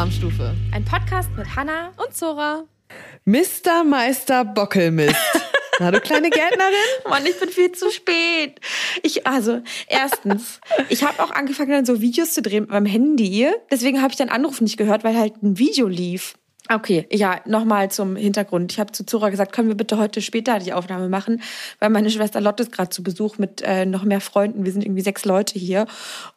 Alarmstufe. Ein Podcast mit Hanna und Zora. Mr. Meister Bockelmist. Na, du kleine Gärtnerin? Mann, ich bin viel zu spät. Ich, also, erstens, ich habe auch angefangen, dann so Videos zu drehen mit meinem Handy. Deswegen habe ich den Anruf nicht gehört, weil halt ein Video lief. Okay, ja, nochmal zum Hintergrund. Ich habe zu Zora gesagt, können wir bitte heute später die Aufnahme machen, weil meine Schwester Lotte ist gerade zu Besuch mit äh, noch mehr Freunden. Wir sind irgendwie sechs Leute hier.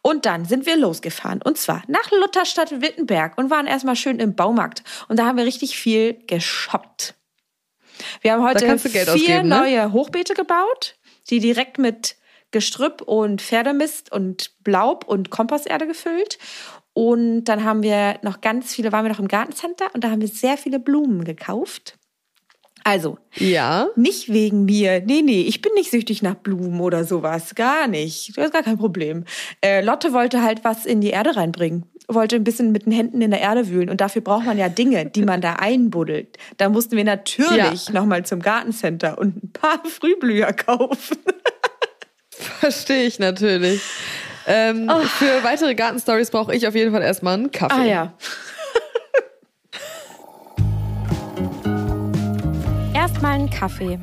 Und dann sind wir losgefahren. Und zwar nach Lutherstadt Wittenberg und waren erstmal schön im Baumarkt. Und da haben wir richtig viel geshoppt. Wir haben heute vier ausgeben, ne? neue Hochbeete gebaut, die direkt mit Gestrüpp und Pferdemist und Blaub und Komposterde gefüllt. Und dann haben wir noch ganz viele, waren wir noch im Gartencenter und da haben wir sehr viele Blumen gekauft. Also, ja. nicht wegen mir. Nee, nee, ich bin nicht süchtig nach Blumen oder sowas. Gar nicht. Das ist gar kein Problem. Äh, Lotte wollte halt was in die Erde reinbringen. Wollte ein bisschen mit den Händen in der Erde wühlen. Und dafür braucht man ja Dinge, die man da einbuddelt. Da mussten wir natürlich ja. nochmal zum Gartencenter und ein paar Frühblüher kaufen. Verstehe ich natürlich. Ähm, oh. Für weitere Gartenstories brauche ich auf jeden Fall erstmal einen Kaffee. Ah ja. erstmal einen Kaffee.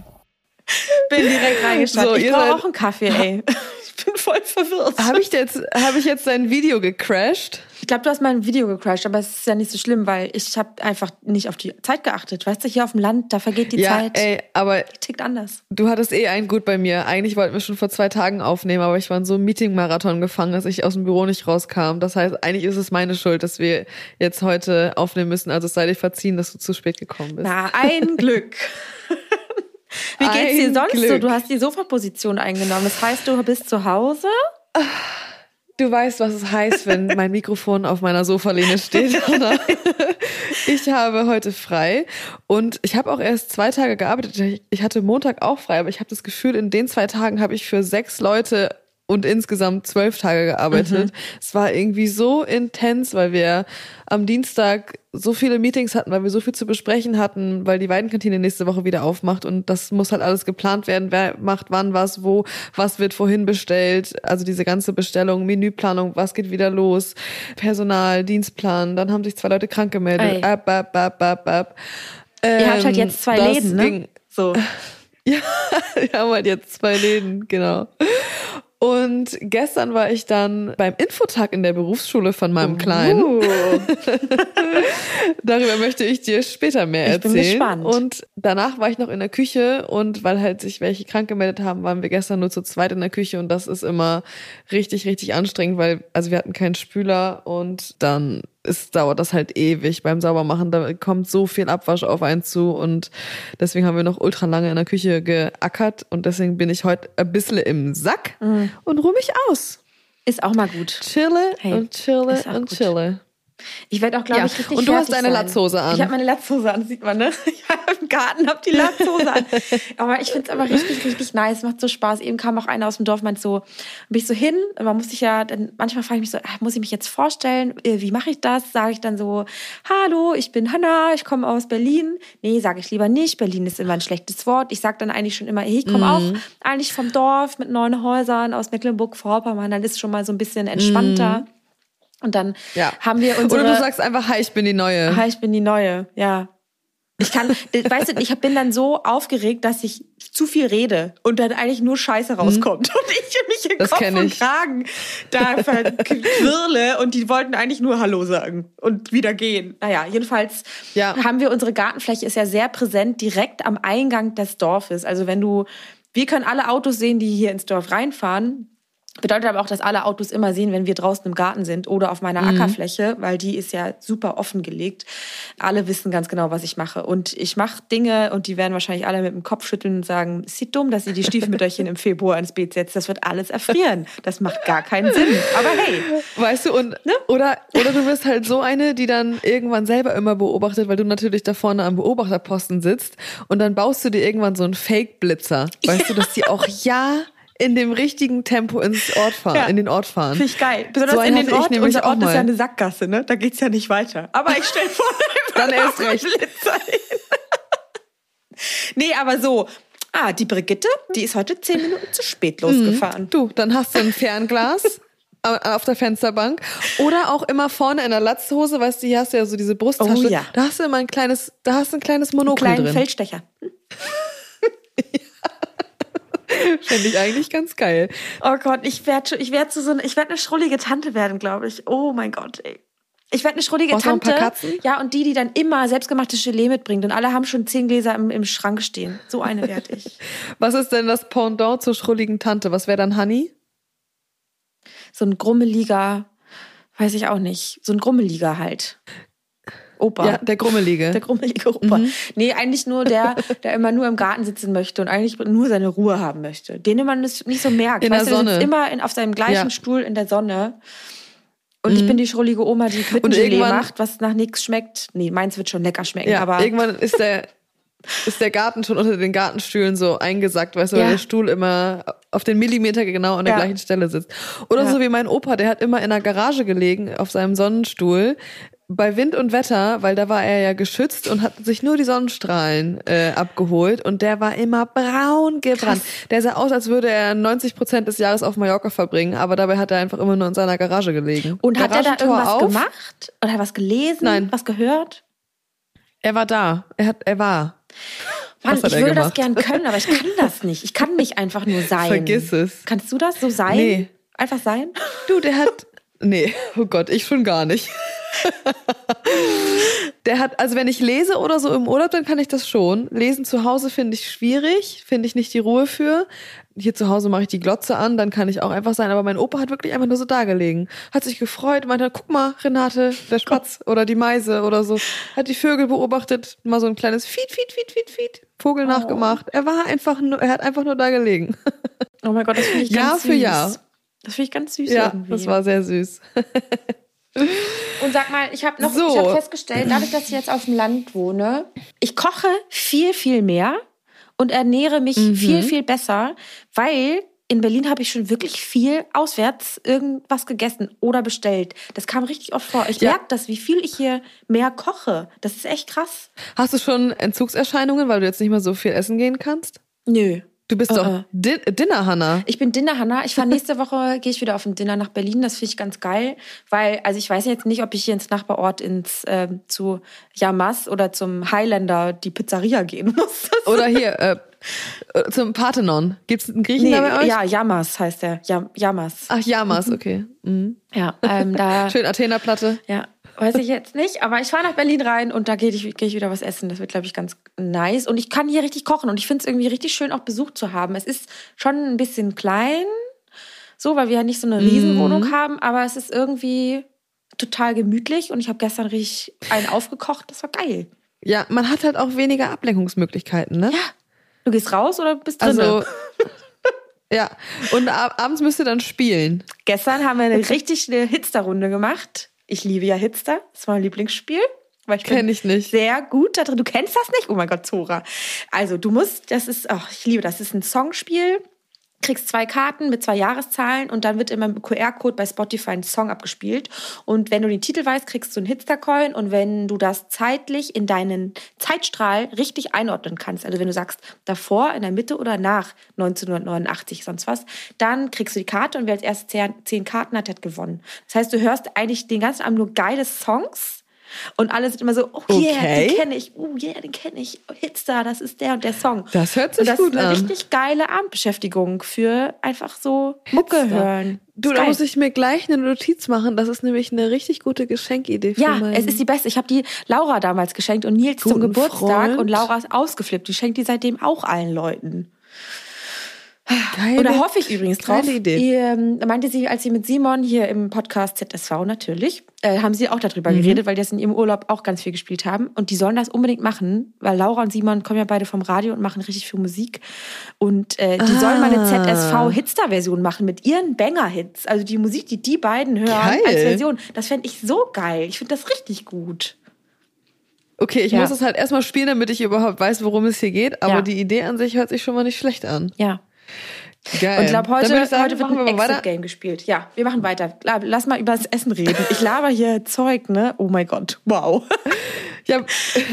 Bin direkt reingeschaut. So, ich brauche auch einen Kaffee, ey. Ich bin voll verwirrt. Habe ich, jetzt, hab ich jetzt dein Video gecrashed? Ich glaube, du hast mein Video gecrashed, aber es ist ja nicht so schlimm, weil ich habe einfach nicht auf die Zeit geachtet. Weißt du, hier auf dem Land, da vergeht die ja, Zeit. Ey, aber tickt anders. Du hattest eh einen gut bei mir. Eigentlich wollten wir schon vor zwei Tagen aufnehmen, aber ich war in so einem Meeting-Marathon gefangen, dass ich aus dem Büro nicht rauskam. Das heißt, eigentlich ist es meine Schuld, dass wir jetzt heute aufnehmen müssen. Also es sei dir verziehen, dass du zu spät gekommen bist. Na, ein Glück. Wie geht's dir sonst Glück. so? Du hast die Sofaposition eingenommen. Das heißt, du bist zu Hause? Du weißt, was es heißt, wenn mein Mikrofon auf meiner Sofalehne steht. ich habe heute frei und ich habe auch erst zwei Tage gearbeitet. Ich hatte Montag auch frei, aber ich habe das Gefühl, in den zwei Tagen habe ich für sechs Leute und insgesamt zwölf Tage gearbeitet. Mhm. Es war irgendwie so intens, weil wir am Dienstag so viele Meetings hatten, weil wir so viel zu besprechen hatten, weil die Weidenkantine nächste Woche wieder aufmacht und das muss halt alles geplant werden. Wer macht wann was, wo, was wird vorhin bestellt, also diese ganze Bestellung, Menüplanung, was geht wieder los, Personal, Dienstplan, dann haben sich zwei Leute krank gemeldet. Ab, ab, ab, ab, ab. Ähm, Ihr habt halt jetzt zwei Läden, ne? Ging, so. Ja, wir haben halt jetzt zwei Läden, genau. Und gestern war ich dann beim Infotag in der Berufsschule von meinem Kleinen. Uh. Darüber möchte ich dir später mehr ich erzählen. Bin gespannt. Und danach war ich noch in der Küche und weil halt sich welche krank gemeldet haben, waren wir gestern nur zu zweit in der Küche und das ist immer richtig, richtig anstrengend, weil also wir hatten keinen Spüler und dann es dauert das halt ewig beim Saubermachen. Da kommt so viel Abwasch auf einen zu und deswegen haben wir noch ultra lange in der Küche geackert und deswegen bin ich heute ein bisschen im Sack mhm. und ruhe mich aus. Ist auch mal gut. Chille hey, und chille und gut. chille. Ich werde auch, glaube ja. ich, richtig Und du hast deine sein. Latzhose an. Ich habe meine Latzhose an, sieht man, ne? Ich habe im Garten, habe die Latzhose an. aber ich finde es aber richtig, richtig nice. Macht so Spaß. Eben kam auch einer aus dem Dorf, meint so, bin ich so hin. Man muss sich ja, dann manchmal frage ich mich so, ah, muss ich mich jetzt vorstellen? Äh, wie mache ich das? Sage ich dann so, hallo, ich bin Hanna, ich komme aus Berlin. Nee, sage ich lieber nicht. Berlin ist immer ein schlechtes Wort. Ich sage dann eigentlich schon immer, hey, ich komme mhm. auch eigentlich vom Dorf mit neun Häusern aus Mecklenburg-Vorpommern. Dann ist es schon mal so ein bisschen entspannter. Mhm. Und dann ja. haben wir unsere. Oder du sagst einfach, hi, ich bin die Neue. Hi, ich bin die Neue, ja. Ich kann, weißt du, ich bin dann so aufgeregt, dass ich zu viel rede und dann eigentlich nur Scheiße rauskommt mhm. und ich mich in das Kopf und Kragen da verquirle und die wollten eigentlich nur Hallo sagen und wieder gehen. Naja, jedenfalls ja. haben wir unsere Gartenfläche ist ja sehr präsent direkt am Eingang des Dorfes. Also wenn du, wir können alle Autos sehen, die hier ins Dorf reinfahren. Bedeutet aber auch, dass alle Autos immer sehen, wenn wir draußen im Garten sind oder auf meiner mhm. Ackerfläche, weil die ist ja super offengelegt. Alle wissen ganz genau, was ich mache. Und ich mache Dinge und die werden wahrscheinlich alle mit dem Kopf schütteln und sagen, es sieht dumm, dass ihr die Stiefmütterchen im Februar ins Beet setzt. Das wird alles erfrieren. Das macht gar keinen Sinn. Aber hey. Weißt du, und ne? oder, oder du bist halt so eine, die dann irgendwann selber immer beobachtet, weil du natürlich da vorne am Beobachterposten sitzt und dann baust du dir irgendwann so einen Fake-Blitzer. Weißt ja. du, dass die auch ja in dem richtigen Tempo ins Ort fahren, ja. in den Ort fahren. Finde ich geil. Besonders so in den Ort. Unser Ort ist ja eine Sackgasse, ne? Da geht's ja nicht weiter. Aber ich stell vor, dann erst recht. nee, aber so. Ah, die Brigitte, die ist heute zehn Minuten zu spät losgefahren. Mhm. Du, dann hast du ein Fernglas. auf der Fensterbank oder auch immer vorne in der Latzhose, weißt du, hier hast du ja so diese Brusttasche. Oh, ja. Da hast du immer ein kleines, da hast du ein kleines Monokel Einen kleinen drin. Feldstecher. Fände ich eigentlich ganz geil. Oh Gott, ich werde ich werd so ich werde eine schrullige Tante werden, glaube ich. Oh mein Gott, ey. Ich werde eine schrullige Brauchst Tante. Ein paar Katzen? Ja, und die, die dann immer selbstgemachte Gelee mitbringt. Und alle haben schon zehn Gläser im, im Schrank stehen. So eine werde ich. Was ist denn das Pendant zur schrulligen Tante? Was wäre dann Honey? So ein grummeliger, weiß ich auch nicht. So ein grummeliger halt. Opa. Ja, der Grummelige. Der grummelige Opa. Mhm. Nee, eigentlich nur der, der immer nur im Garten sitzen möchte und eigentlich nur seine Ruhe haben möchte. Den man nicht so merkt. In weißt der du, Sonne. Der immer in, auf seinem gleichen ja. Stuhl in der Sonne. Und mhm. ich bin die schrullige Oma, die Quittengelee macht, was nach nichts schmeckt. Nee, meins wird schon lecker schmecken. Ja, aber irgendwann ist der, ist der Garten schon unter den Gartenstühlen so eingesackt, weißt du, ja. weil der Stuhl immer auf den Millimeter genau an der ja. gleichen Stelle sitzt. Oder ja. so wie mein Opa, der hat immer in der Garage gelegen, auf seinem Sonnenstuhl, bei Wind und Wetter, weil da war er ja geschützt und hat sich nur die Sonnenstrahlen äh, abgeholt und der war immer braun gebrannt. Krass. Der sah aus, als würde er 90 Prozent des Jahres auf Mallorca verbringen, aber dabei hat er einfach immer nur in seiner Garage gelegen. Und hat er da irgendwas auf. gemacht? Oder was gelesen? Nein. Was gehört? Er war da. Er hat, er war. Mann, ich würde das gern können, aber ich kann das nicht. Ich kann nicht einfach nur sein. Vergiss es. Kannst du das so sein? Nee. Einfach sein? Du, der hat. Nee, oh Gott, ich schon gar nicht. Der hat, also wenn ich lese oder so im Urlaub, dann kann ich das schon. Lesen zu Hause finde ich schwierig, finde ich nicht die Ruhe für. Hier zu Hause mache ich die Glotze an, dann kann ich auch einfach sein. Aber mein Opa hat wirklich einfach nur so da gelegen. Hat sich gefreut, meinte, guck mal, Renate, der Spatz oder die Meise oder so. Hat die Vögel beobachtet, mal so ein kleines Fiet, Fiet, Fiet, Fiet, Fiet, Vogel oh. nachgemacht. Er war einfach nur, er hat einfach nur da gelegen. Oh mein Gott, das finde ich ganz Jahr süß. Jahr für Jahr. Das finde ich ganz süß ja, irgendwie. das war sehr süß. Und sag mal, ich habe noch so. ich hab festgestellt, dadurch, dass ich jetzt auf dem Land wohne, ich koche viel, viel mehr und ernähre mich mhm. viel, viel besser, weil in Berlin habe ich schon wirklich viel auswärts irgendwas gegessen oder bestellt. Das kam richtig oft vor. Ich ja. merke das, wie viel ich hier mehr koche. Das ist echt krass. Hast du schon Entzugserscheinungen, weil du jetzt nicht mehr so viel essen gehen kannst? Nö. Du bist uh -uh. doch Din Dinner Hanna. Ich bin Dinner Hanna. Ich fahre nächste Woche gehe ich wieder auf ein Dinner nach Berlin. Das finde ich ganz geil, weil also ich weiß jetzt nicht, ob ich hier ins Nachbarort ins äh, zu Yamas oder zum Highlander die Pizzeria gehen muss. oder hier äh, äh, zum Parthenon. Gibt es einen Griechen nee, da bei euch? Ja, Yamas heißt der. Yamas. Ach Yamas, okay. Mhm. Ja, ähm, da schön Athener Platte. Ja, Weiß ich jetzt nicht, aber ich fahre nach Berlin rein und da gehe ich, geh ich wieder was essen. Das wird, glaube ich, ganz nice. Und ich kann hier richtig kochen und ich finde es irgendwie richtig schön, auch Besuch zu haben. Es ist schon ein bisschen klein, so, weil wir ja nicht so eine Riesenwohnung mm. haben, aber es ist irgendwie total gemütlich und ich habe gestern richtig einen aufgekocht. Das war geil. Ja, man hat halt auch weniger Ablenkungsmöglichkeiten, ne? Ja. Du gehst raus oder bist drin? Also, ja. Und ab abends müsst ihr dann spielen. Gestern haben wir eine richtig eine Hitster-Runde gemacht ich liebe ja Hitster, das ist mein Lieblingsspiel. Weil ich Kenn ich nicht. Sehr gut da drin. Du kennst das nicht? Oh mein Gott, Zora. Also, du musst, das ist, ach, ich liebe das, das ist ein Songspiel kriegst zwei Karten mit zwei Jahreszahlen und dann wird immer mit QR-Code bei Spotify ein Song abgespielt. Und wenn du den Titel weißt, kriegst du einen Hitster-Coin und wenn du das zeitlich in deinen Zeitstrahl richtig einordnen kannst, also wenn du sagst davor, in der Mitte oder nach 1989, sonst was, dann kriegst du die Karte und wer als erstes zehn Karten hat, hat gewonnen. Das heißt, du hörst eigentlich den ganzen Abend nur geile Songs und alle sind immer so, oh yeah, okay. den kenne ich, oh yeah, den kenne ich, oh, Hitstar, das ist der und der Song. Das hört sich gut an. Das ist eine richtig geile Abendbeschäftigung für einfach so Mucke Hitstar. hören. Du, da muss ich mir gleich eine Notiz machen. Das ist nämlich eine richtig gute Geschenkidee für Ja, es ist die beste. Ich habe die Laura damals geschenkt und Nils zum Geburtstag Freund. und Laura ist ausgeflippt. Die schenkt die seitdem auch allen Leuten. Geile, Oder hoffe ich übrigens drauf. Idee. Die, ähm, meinte sie, als sie mit Simon hier im Podcast ZSV natürlich, äh, haben sie auch darüber mhm. geredet, weil die das in ihrem Urlaub auch ganz viel gespielt haben. Und die sollen das unbedingt machen, weil Laura und Simon kommen ja beide vom Radio und machen richtig viel Musik. Und äh, die ah. sollen mal eine ZSV-Hitster-Version machen mit ihren Banger-Hits. Also die Musik, die die beiden hören geil. als Version. Das fände ich so geil. Ich finde das richtig gut. Okay, ich ja. muss es halt erstmal spielen, damit ich überhaupt weiß, worum es hier geht. Aber ja. die Idee an sich hört sich schon mal nicht schlecht an. Ja. Geil. Und ich glaube, heute, sagen, heute wird ein Exit-Game gespielt. Ja, wir machen weiter. Lass mal über das Essen reden. Ich laber hier Zeug, ne? Oh mein Gott, wow. Ja,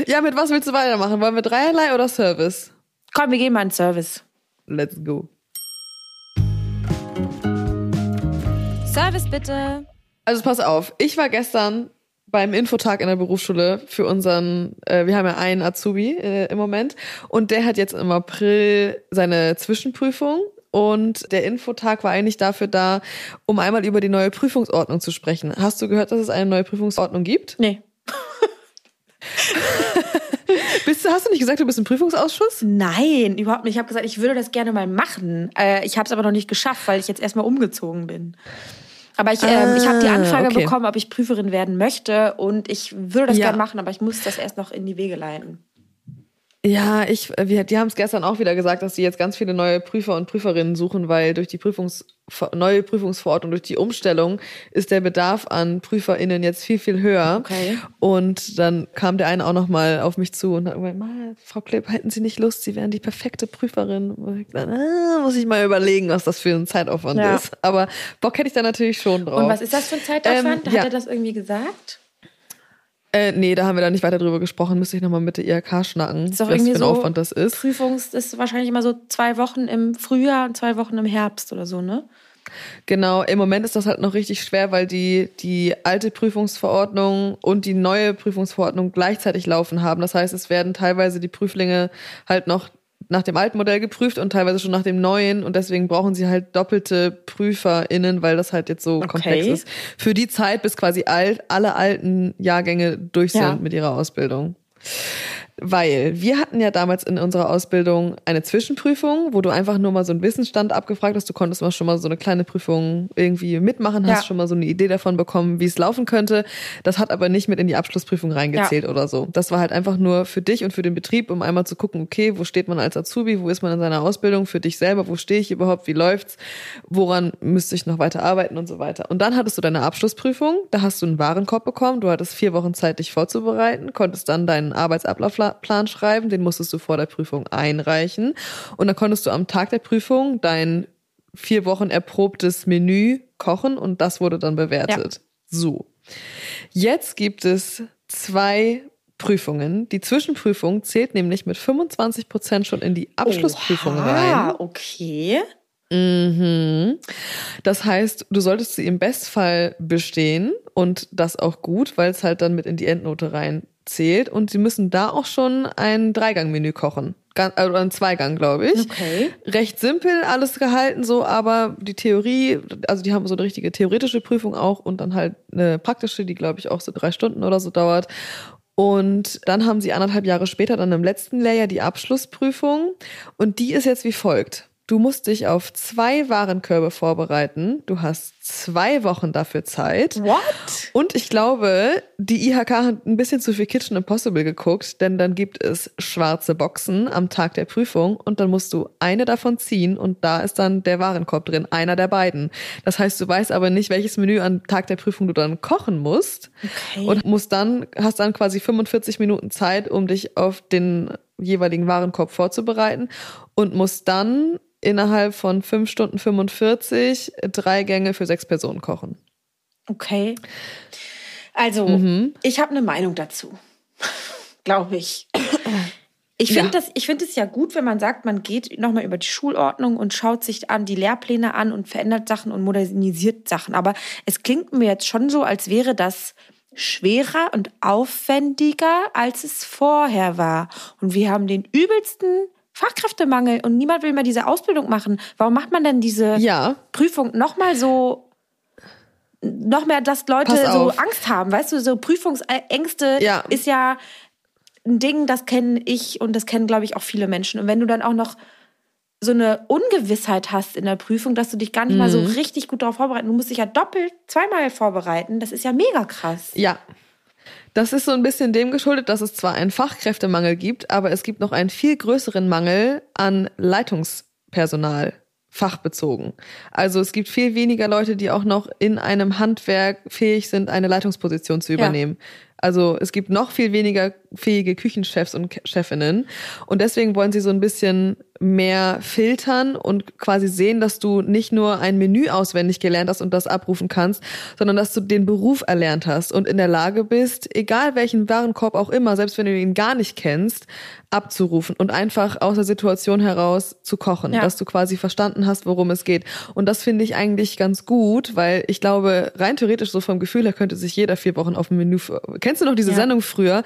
ja, mit was willst du weitermachen? Wollen wir Dreierlei oder Service? Komm, wir gehen mal in Service. Let's go. Service bitte. Also pass auf, ich war gestern beim Infotag in der Berufsschule für unseren, äh, wir haben ja einen Azubi äh, im Moment und der hat jetzt im April seine Zwischenprüfung und der Infotag war eigentlich dafür da, um einmal über die neue Prüfungsordnung zu sprechen. Hast du gehört, dass es eine neue Prüfungsordnung gibt? Nee. bist du, hast du nicht gesagt, du bist im Prüfungsausschuss? Nein, überhaupt nicht. Ich habe gesagt, ich würde das gerne mal machen. Äh, ich habe es aber noch nicht geschafft, weil ich jetzt erstmal umgezogen bin. Aber ich, ah, äh, ich habe die Anfrage okay. bekommen, ob ich Prüferin werden möchte und ich würde das ja. gerne machen, aber ich muss das erst noch in die Wege leiten. Ja, ich, wir, die haben es gestern auch wieder gesagt, dass sie jetzt ganz viele neue Prüfer und Prüferinnen suchen, weil durch die Prüfungs, neue Prüfungsverordnung, durch die Umstellung ist der Bedarf an PrüferInnen jetzt viel, viel höher. Okay. Und dann kam der eine auch nochmal auf mich zu und hat gesagt, Frau Klepp, hätten Sie nicht Lust, Sie wären die perfekte Prüferin. Und ich ah, muss ich mal überlegen, was das für ein Zeitaufwand ja. ist. Aber Bock hätte ich da natürlich schon drauf. Und was ist das für ein Zeitaufwand? Ähm, Hat ja. er das irgendwie gesagt? Äh, nee, da haben wir da nicht weiter drüber gesprochen. Müsste ich nochmal mit der IHK schnacken, ist was für ein so Aufwand das ist. Prüfungs ist wahrscheinlich immer so zwei Wochen im Frühjahr und zwei Wochen im Herbst oder so, ne? Genau, im Moment ist das halt noch richtig schwer, weil die, die alte Prüfungsverordnung und die neue Prüfungsverordnung gleichzeitig laufen haben. Das heißt, es werden teilweise die Prüflinge halt noch nach dem alten Modell geprüft und teilweise schon nach dem neuen und deswegen brauchen sie halt doppelte PrüferInnen, weil das halt jetzt so okay. komplex ist. Für die Zeit, bis quasi alt, alle alten Jahrgänge durch sind ja. mit ihrer Ausbildung. Weil wir hatten ja damals in unserer Ausbildung eine Zwischenprüfung, wo du einfach nur mal so einen Wissensstand abgefragt hast. Du konntest mal schon mal so eine kleine Prüfung irgendwie mitmachen, hast ja. schon mal so eine Idee davon bekommen, wie es laufen könnte. Das hat aber nicht mit in die Abschlussprüfung reingezählt ja. oder so. Das war halt einfach nur für dich und für den Betrieb, um einmal zu gucken, okay, wo steht man als Azubi, wo ist man in seiner Ausbildung, für dich selber, wo stehe ich überhaupt, wie läuft's, woran müsste ich noch weiter arbeiten und so weiter. Und dann hattest du deine Abschlussprüfung, da hast du einen Warenkorb bekommen, du hattest vier Wochen Zeit, dich vorzubereiten, konntest dann deinen Arbeitsablauf Plan schreiben, den musstest du vor der Prüfung einreichen. Und dann konntest du am Tag der Prüfung dein vier Wochen erprobtes Menü kochen und das wurde dann bewertet. Ja. So. Jetzt gibt es zwei Prüfungen. Die Zwischenprüfung zählt nämlich mit 25 Prozent schon in die Abschlussprüfung Oha, rein. okay. Mhm. Das heißt, du solltest sie im Bestfall bestehen und das auch gut, weil es halt dann mit in die Endnote rein zählt und sie müssen da auch schon ein Dreigang-Menü kochen. Oder ein Zweigang, glaube ich. Okay. Recht simpel alles gehalten, so, aber die Theorie, also die haben so eine richtige theoretische Prüfung auch und dann halt eine praktische, die, glaube ich, auch so drei Stunden oder so dauert. Und dann haben sie anderthalb Jahre später dann im letzten Layer die Abschlussprüfung und die ist jetzt wie folgt. Du musst dich auf zwei Warenkörbe vorbereiten. Du hast zwei Wochen dafür Zeit. What? Und ich glaube, die IHK hat ein bisschen zu viel Kitchen Impossible geguckt, denn dann gibt es schwarze Boxen am Tag der Prüfung und dann musst du eine davon ziehen und da ist dann der Warenkorb drin, einer der beiden. Das heißt, du weißt aber nicht, welches Menü am Tag der Prüfung du dann kochen musst okay. und musst dann hast dann quasi 45 Minuten Zeit, um dich auf den jeweiligen Warenkorb vorzubereiten und musst dann innerhalb von 5 Stunden 45 drei Gänge für sechs Personen kochen. Okay. Also, mhm. ich habe eine Meinung dazu. Glaube ich. Ich finde ja. das, ich finde es ja gut, wenn man sagt, man geht nochmal über die Schulordnung und schaut sich an die Lehrpläne an und verändert Sachen und modernisiert Sachen. Aber es klingt mir jetzt schon so, als wäre das schwerer und aufwendiger, als es vorher war. Und wir haben den übelsten Fachkräftemangel und niemand will mehr diese Ausbildung machen. Warum macht man denn diese ja. Prüfung nochmal so, noch mehr, dass Leute so Angst haben? Weißt du, so Prüfungsängste ja. ist ja ein Ding, das kenne ich und das kennen, glaube ich, auch viele Menschen. Und wenn du dann auch noch so eine Ungewissheit hast in der Prüfung, dass du dich gar nicht mhm. mal so mhm. richtig gut darauf vorbereiten. Du musst dich ja doppelt zweimal vorbereiten. Das ist ja mega krass. Ja, das ist so ein bisschen dem geschuldet, dass es zwar einen Fachkräftemangel gibt, aber es gibt noch einen viel größeren Mangel an Leitungspersonal fachbezogen. Also es gibt viel weniger Leute, die auch noch in einem Handwerk fähig sind, eine Leitungsposition zu übernehmen. Ja. Also es gibt noch viel weniger fähige Küchenchefs und Chefinnen. Und deswegen wollen sie so ein bisschen mehr filtern und quasi sehen, dass du nicht nur ein Menü auswendig gelernt hast und das abrufen kannst, sondern dass du den Beruf erlernt hast und in der Lage bist, egal welchen Warenkorb auch immer, selbst wenn du ihn gar nicht kennst, abzurufen und einfach aus der Situation heraus zu kochen, ja. dass du quasi verstanden hast, worum es geht. Und das finde ich eigentlich ganz gut, weil ich glaube, rein theoretisch so vom Gefühl her könnte sich jeder vier Wochen auf dem Menü. Kennst du noch diese ja. Sendung früher?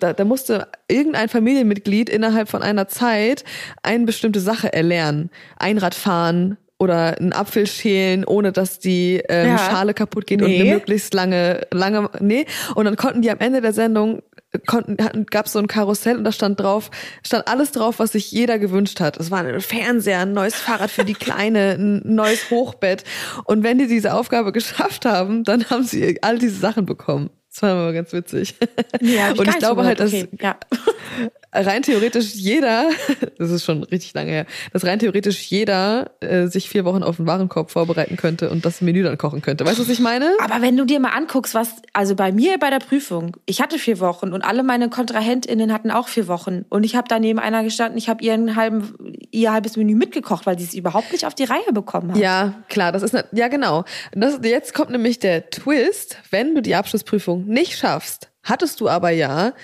Da, da musste irgendein Familienmitglied innerhalb von einer Zeit eine bestimmte Sache erlernen. Einrad fahren, oder einen Apfel schälen, ohne dass die ähm, ja. Schale kaputt geht nee. und eine möglichst lange, lange, nee. Und dann konnten die am Ende der Sendung konnten, gab es so ein Karussell und da stand drauf, stand alles drauf, was sich jeder gewünscht hat. Es war ein Fernseher, ein neues Fahrrad für die Kleine, ein neues Hochbett. Und wenn die diese Aufgabe geschafft haben, dann haben sie all diese Sachen bekommen. Das war immer ganz witzig. Ja, und ich glaube halt, dass okay. ja rein theoretisch jeder, das ist schon richtig lange her, dass rein theoretisch jeder äh, sich vier Wochen auf den Warenkorb vorbereiten könnte und das Menü dann kochen könnte. Weißt du, was ich meine? Aber wenn du dir mal anguckst, was, also bei mir bei der Prüfung, ich hatte vier Wochen und alle meine KontrahentInnen hatten auch vier Wochen und ich habe da neben einer gestanden, ich habe ihren halben, ihr halbes Menü mitgekocht, weil sie es überhaupt nicht auf die Reihe bekommen hat. Ja, klar, das ist, ne, ja genau. Das, jetzt kommt nämlich der Twist, wenn du die Abschlussprüfung nicht schaffst, hattest du aber ja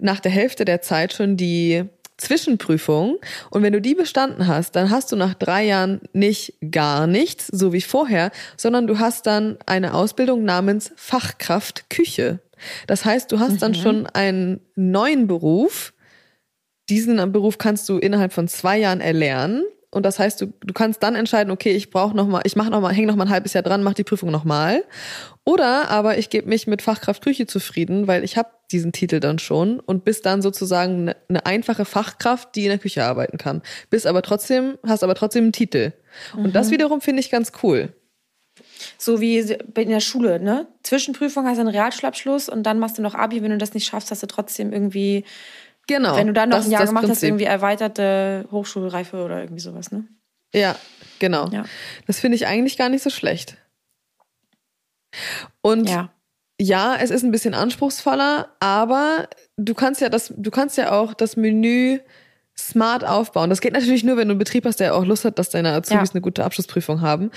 nach der Hälfte der Zeit schon die Zwischenprüfung. Und wenn du die bestanden hast, dann hast du nach drei Jahren nicht gar nichts, so wie vorher, sondern du hast dann eine Ausbildung namens Fachkraft Küche. Das heißt, du hast mhm. dann schon einen neuen Beruf. Diesen Beruf kannst du innerhalb von zwei Jahren erlernen. Und das heißt, du, du kannst dann entscheiden, okay, ich brauche noch mal, ich mache noch mal, hänge noch mal ein halbes Jahr dran, mache die Prüfung noch mal. Oder aber ich gebe mich mit Fachkraft Küche zufrieden, weil ich habe diesen Titel dann schon und bist dann sozusagen eine, eine, einfache Fachkraft, die in der Küche arbeiten kann. Bist aber trotzdem, hast aber trotzdem einen Titel. Mhm. Und das mhm. wiederum finde ich ganz cool. So wie in der Schule, ne? Zwischenprüfung hast du einen Realschulabschluss und dann machst du noch Abi. Wenn du das nicht schaffst, hast du trotzdem irgendwie Genau. Wenn du dann noch ein Jahr gemacht Prinzip. hast, irgendwie erweiterte Hochschulreife oder irgendwie sowas, ne? Ja, genau. Ja. Das finde ich eigentlich gar nicht so schlecht. Und ja. ja, es ist ein bisschen anspruchsvoller, aber du kannst ja das, du kannst ja auch das Menü smart aufbauen. Das geht natürlich nur, wenn du einen Betrieb hast, der auch Lust hat, dass deine Azubis ja. eine gute Abschlussprüfung haben.